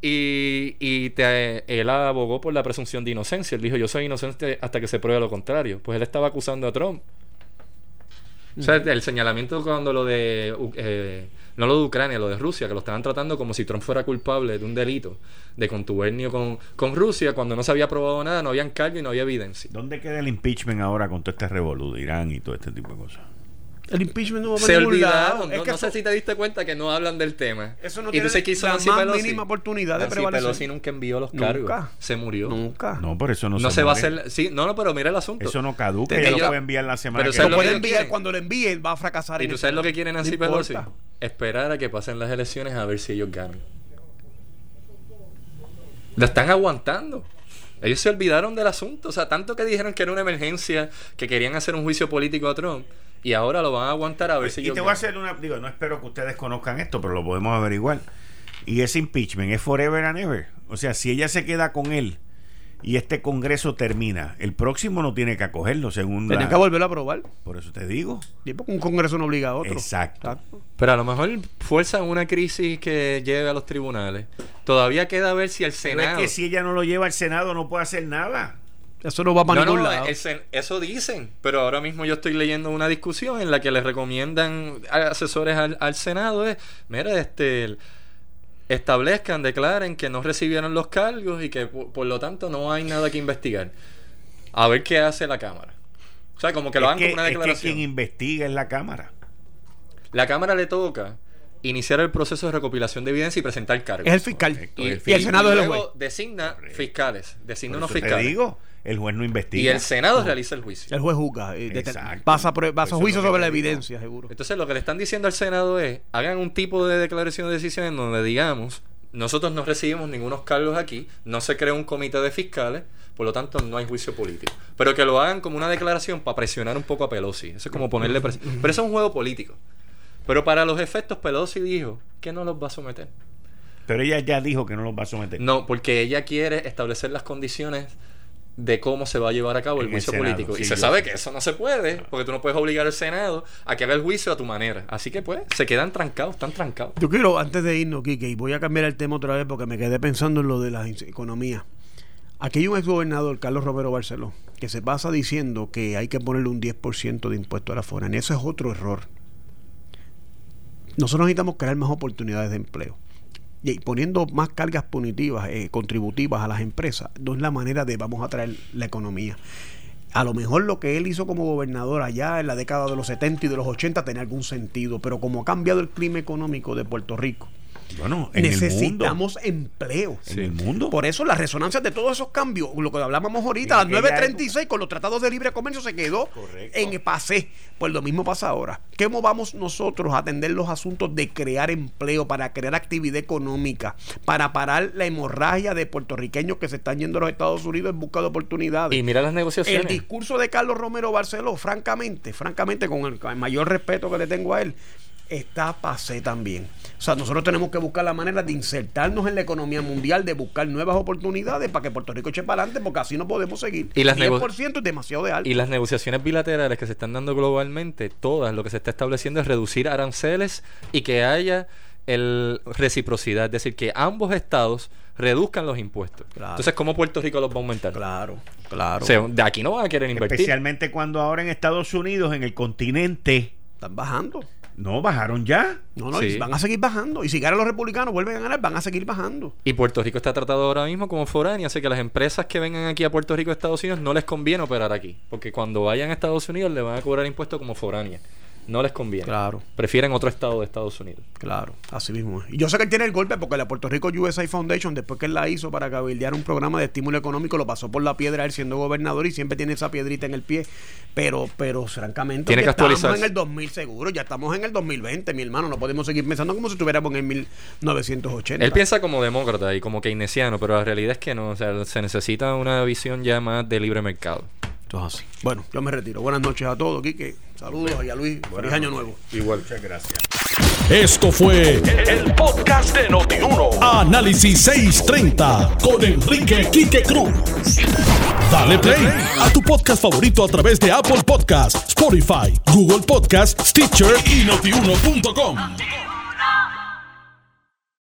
[SPEAKER 5] Y, y te- él abogó por la presunción de inocencia. Él dijo, yo soy inocente hasta que se pruebe lo contrario. Pues él estaba acusando a Trump. O sea, el señalamiento cuando lo de... Eh, no lo de Ucrania, lo de Rusia, que lo estaban tratando como si Trump fuera culpable de un delito de contubernio con, con Rusia, cuando no se había probado nada, no habían cargo y no había evidencia.
[SPEAKER 2] ¿Dónde queda el impeachment ahora con todo este revolú de Irán y todo este tipo de cosas?
[SPEAKER 4] El impeachment no va a
[SPEAKER 5] Se olvidaron.
[SPEAKER 4] Es
[SPEAKER 5] No,
[SPEAKER 4] que
[SPEAKER 5] no sé si te diste cuenta que no hablan del tema.
[SPEAKER 4] Eso no
[SPEAKER 5] y
[SPEAKER 4] tiene
[SPEAKER 5] quiso
[SPEAKER 4] la
[SPEAKER 5] Nancy
[SPEAKER 4] más
[SPEAKER 5] Pelosi.
[SPEAKER 4] mínima oportunidad de
[SPEAKER 5] Nancy
[SPEAKER 4] prevalecer.
[SPEAKER 5] Pelosi nunca envió los
[SPEAKER 4] Nunca.
[SPEAKER 5] cargos. Se murió.
[SPEAKER 4] Nunca.
[SPEAKER 2] No, por eso no,
[SPEAKER 5] No, se va a hacer. Sí, no, no, pero mira el asunto.
[SPEAKER 2] Eso no caduca, ya lo
[SPEAKER 4] ella-
[SPEAKER 2] puede enviar la semana
[SPEAKER 5] pero
[SPEAKER 2] que
[SPEAKER 5] ¿sabes
[SPEAKER 4] Lo puede
[SPEAKER 5] que
[SPEAKER 4] enviar cuando lo envíe, va a fracasar.
[SPEAKER 5] ¿Y tú sabes lo que quiere Nancy Pelosi? Esperar a que pasen las elecciones a ver si ellos ganan. Lo están aguantando. Ellos se olvidaron del asunto. O sea, tanto que dijeron que era una emergencia, que querían hacer un juicio político a Trump, y ahora lo van a aguantar a ver si
[SPEAKER 2] Y
[SPEAKER 5] ellos
[SPEAKER 2] te voy a hacer una, digo, no espero que ustedes conozcan esto, pero lo podemos averiguar. Y ese impeachment es forever and ever. O sea, si ella se queda con él y este Congreso termina, el próximo no tiene que acogerlo, según
[SPEAKER 4] Tenía
[SPEAKER 2] la-
[SPEAKER 4] que volverlo a aprobar.
[SPEAKER 2] Por eso te digo.
[SPEAKER 4] Y porque un congreso no obliga a otro.
[SPEAKER 2] Exacto.
[SPEAKER 5] Pero a lo mejor fuerzan una crisis que lleve a los tribunales. Todavía queda ver si el
[SPEAKER 2] Pero es
[SPEAKER 5] Senado.
[SPEAKER 2] que si ella no lo lleva al Senado no puede hacer nada.
[SPEAKER 4] Eso no va para
[SPEAKER 5] No,
[SPEAKER 4] ningún
[SPEAKER 5] no,
[SPEAKER 4] lado.
[SPEAKER 5] eso dicen, pero ahora mismo yo estoy leyendo una discusión en la que le recomiendan a asesores al, al Senado es, mira, este, establezcan, declaren que no recibieron los cargos y que por, por lo tanto no hay nada que investigar. A ver qué hace la Cámara. O sea, como que lo hagan como una
[SPEAKER 2] es que
[SPEAKER 5] declaración.
[SPEAKER 2] quien investiga es la Cámara.
[SPEAKER 5] La Cámara le toca iniciar el proceso de recopilación de evidencia y presentar cargos.
[SPEAKER 4] Es el fiscal.
[SPEAKER 2] Correcto,
[SPEAKER 5] y,
[SPEAKER 2] el
[SPEAKER 4] Y el. Senado es el
[SPEAKER 5] luego
[SPEAKER 4] juez.
[SPEAKER 5] designa fiscales, designa unos
[SPEAKER 2] te
[SPEAKER 5] fiscales.
[SPEAKER 2] digo, el juez no investiga.
[SPEAKER 5] Y el Senado realiza el juicio.
[SPEAKER 4] El juez juzga, eh,
[SPEAKER 2] Exacto.
[SPEAKER 4] pasa, por- pasa juicio sobre la evidencia, seguro.
[SPEAKER 5] Entonces lo que le están diciendo al Senado es, hagan un tipo de declaración de decisión en donde digamos, nosotros no recibimos ningunos cargos aquí, no se creó un comité de fiscales, por lo tanto no hay juicio político. Pero que lo hagan como una declaración para presionar un poco a Pelosi. Eso es como ponerle presión. Pero eso es un juego político. Pero para los efectos, Pelosi dijo que no los va a someter.
[SPEAKER 2] Pero ella ya dijo que no los va a someter.
[SPEAKER 5] No, porque ella quiere establecer las condiciones de cómo se va a llevar a cabo el
[SPEAKER 2] En el
[SPEAKER 5] juicio
[SPEAKER 2] Senado,
[SPEAKER 5] político.
[SPEAKER 2] sí,
[SPEAKER 5] y se sabe
[SPEAKER 2] sé.
[SPEAKER 5] que eso no se puede, porque tú no puedes obligar al Senado a que haga el juicio a tu manera. Así que pues, se quedan trancados, están trancados.
[SPEAKER 4] Yo quiero, antes de irnos, Kike, y voy a cambiar el tema otra vez porque me quedé pensando en lo de la economía. Aquí hay un exgobernador, Carlos Romero Barceló, que se pasa diciendo que hay que ponerle un 10% de impuesto a la foránea. Eso es otro error. Nosotros necesitamos crear más oportunidades de empleo. Y poniendo más cargas punitivas, eh, contributivas a las empresas, no es la manera de vamos a traer la economía. A lo mejor lo que él hizo como gobernador allá en la década de los 70 y de los 80 tenía algún sentido, pero como ha cambiado el clima económico de Puerto Rico,
[SPEAKER 2] Bueno, en el mundo.
[SPEAKER 4] necesitamos empleo.
[SPEAKER 2] En el mundo.
[SPEAKER 4] Por eso las resonancias de todos esos cambios, lo que hablábamos ahorita, a
[SPEAKER 2] En
[SPEAKER 4] las
[SPEAKER 2] aquella
[SPEAKER 4] 9.36 con los tratados de libre comercio se quedó
[SPEAKER 2] Correcto.
[SPEAKER 4] en el pasé. Pues lo mismo pasa ahora. ¿Cómo vamos nosotros a atender los asuntos de crear empleo, para crear actividad económica, para parar la hemorragia de puertorriqueños que se están yendo a los Estados Unidos en busca de oportunidades?
[SPEAKER 5] Y mira las
[SPEAKER 4] El
[SPEAKER 5] negociaciones.
[SPEAKER 4] discurso de Carlos Romero Barceló, francamente, francamente, con el, con el mayor respeto que le tengo a él, está pasé también. O sea, nosotros tenemos que buscar la manera de insertarnos en la economía mundial, de buscar nuevas oportunidades para que Puerto Rico eche para adelante, porque así no podemos seguir.
[SPEAKER 5] Y las nego-
[SPEAKER 4] 10% es demasiado de alto.
[SPEAKER 5] Y las negociaciones bilaterales que se están dando globalmente, todas lo que se está estableciendo es reducir aranceles y que haya el reciprocidad, es decir, que ambos estados reduzcan los impuestos.
[SPEAKER 4] Claro.
[SPEAKER 5] Entonces, ¿cómo Puerto Rico los va a aumentar?
[SPEAKER 4] Claro, claro.
[SPEAKER 5] O sea, de aquí no van a querer invertir.
[SPEAKER 2] Especialmente cuando ahora en Estados Unidos, en el continente,
[SPEAKER 4] Están bajando.
[SPEAKER 2] No bajaron ya.
[SPEAKER 4] No, no,
[SPEAKER 5] Sí.
[SPEAKER 4] y van a seguir bajando. Y si ganan los republicanos, vuelven a ganar, van a seguir bajando.
[SPEAKER 5] Y Puerto Rico está tratado ahora mismo como foráneo, así que las empresas que vengan aquí a Puerto Rico, Estados Unidos, no les conviene operar aquí, porque cuando vayan a Estados Unidos le van a cobrar impuestos como foránea. No les conviene.
[SPEAKER 4] Claro.
[SPEAKER 5] Prefieren otro estado de Estados Unidos.
[SPEAKER 4] Claro, así mismo es. Y yo sé que él tiene el golpe porque la Puerto Rico USA Foundation, después que él la hizo para cabildear un programa de estímulo económico, lo pasó por la piedra él siendo gobernador y siempre tiene esa piedrita en el pie. Pero, pero francamente,
[SPEAKER 5] Tiene que
[SPEAKER 4] estamos en el 2000 seguro, ya estamos en el 2020, mi hermano. No podemos seguir pensando como si estuviéramos en el 1980.
[SPEAKER 5] Él piensa como demócrata y como keynesiano, pero la realidad es que no. O sea, se necesita una visión ya más de libre mercado.
[SPEAKER 4] Esto es así. Bueno, yo me retiro. Buenas noches a todos, Quique. Saludos y a Luis. Feliz año nuevo.
[SPEAKER 2] Igual. Muchas gracias.
[SPEAKER 1] Esto fue el podcast de Notiuno. Análisis 630 con Enrique Quique Cruz. Dale play a tu podcast favorito a través de Apple Podcasts, Spotify, Google Podcasts, Stitcher y notiuno.com.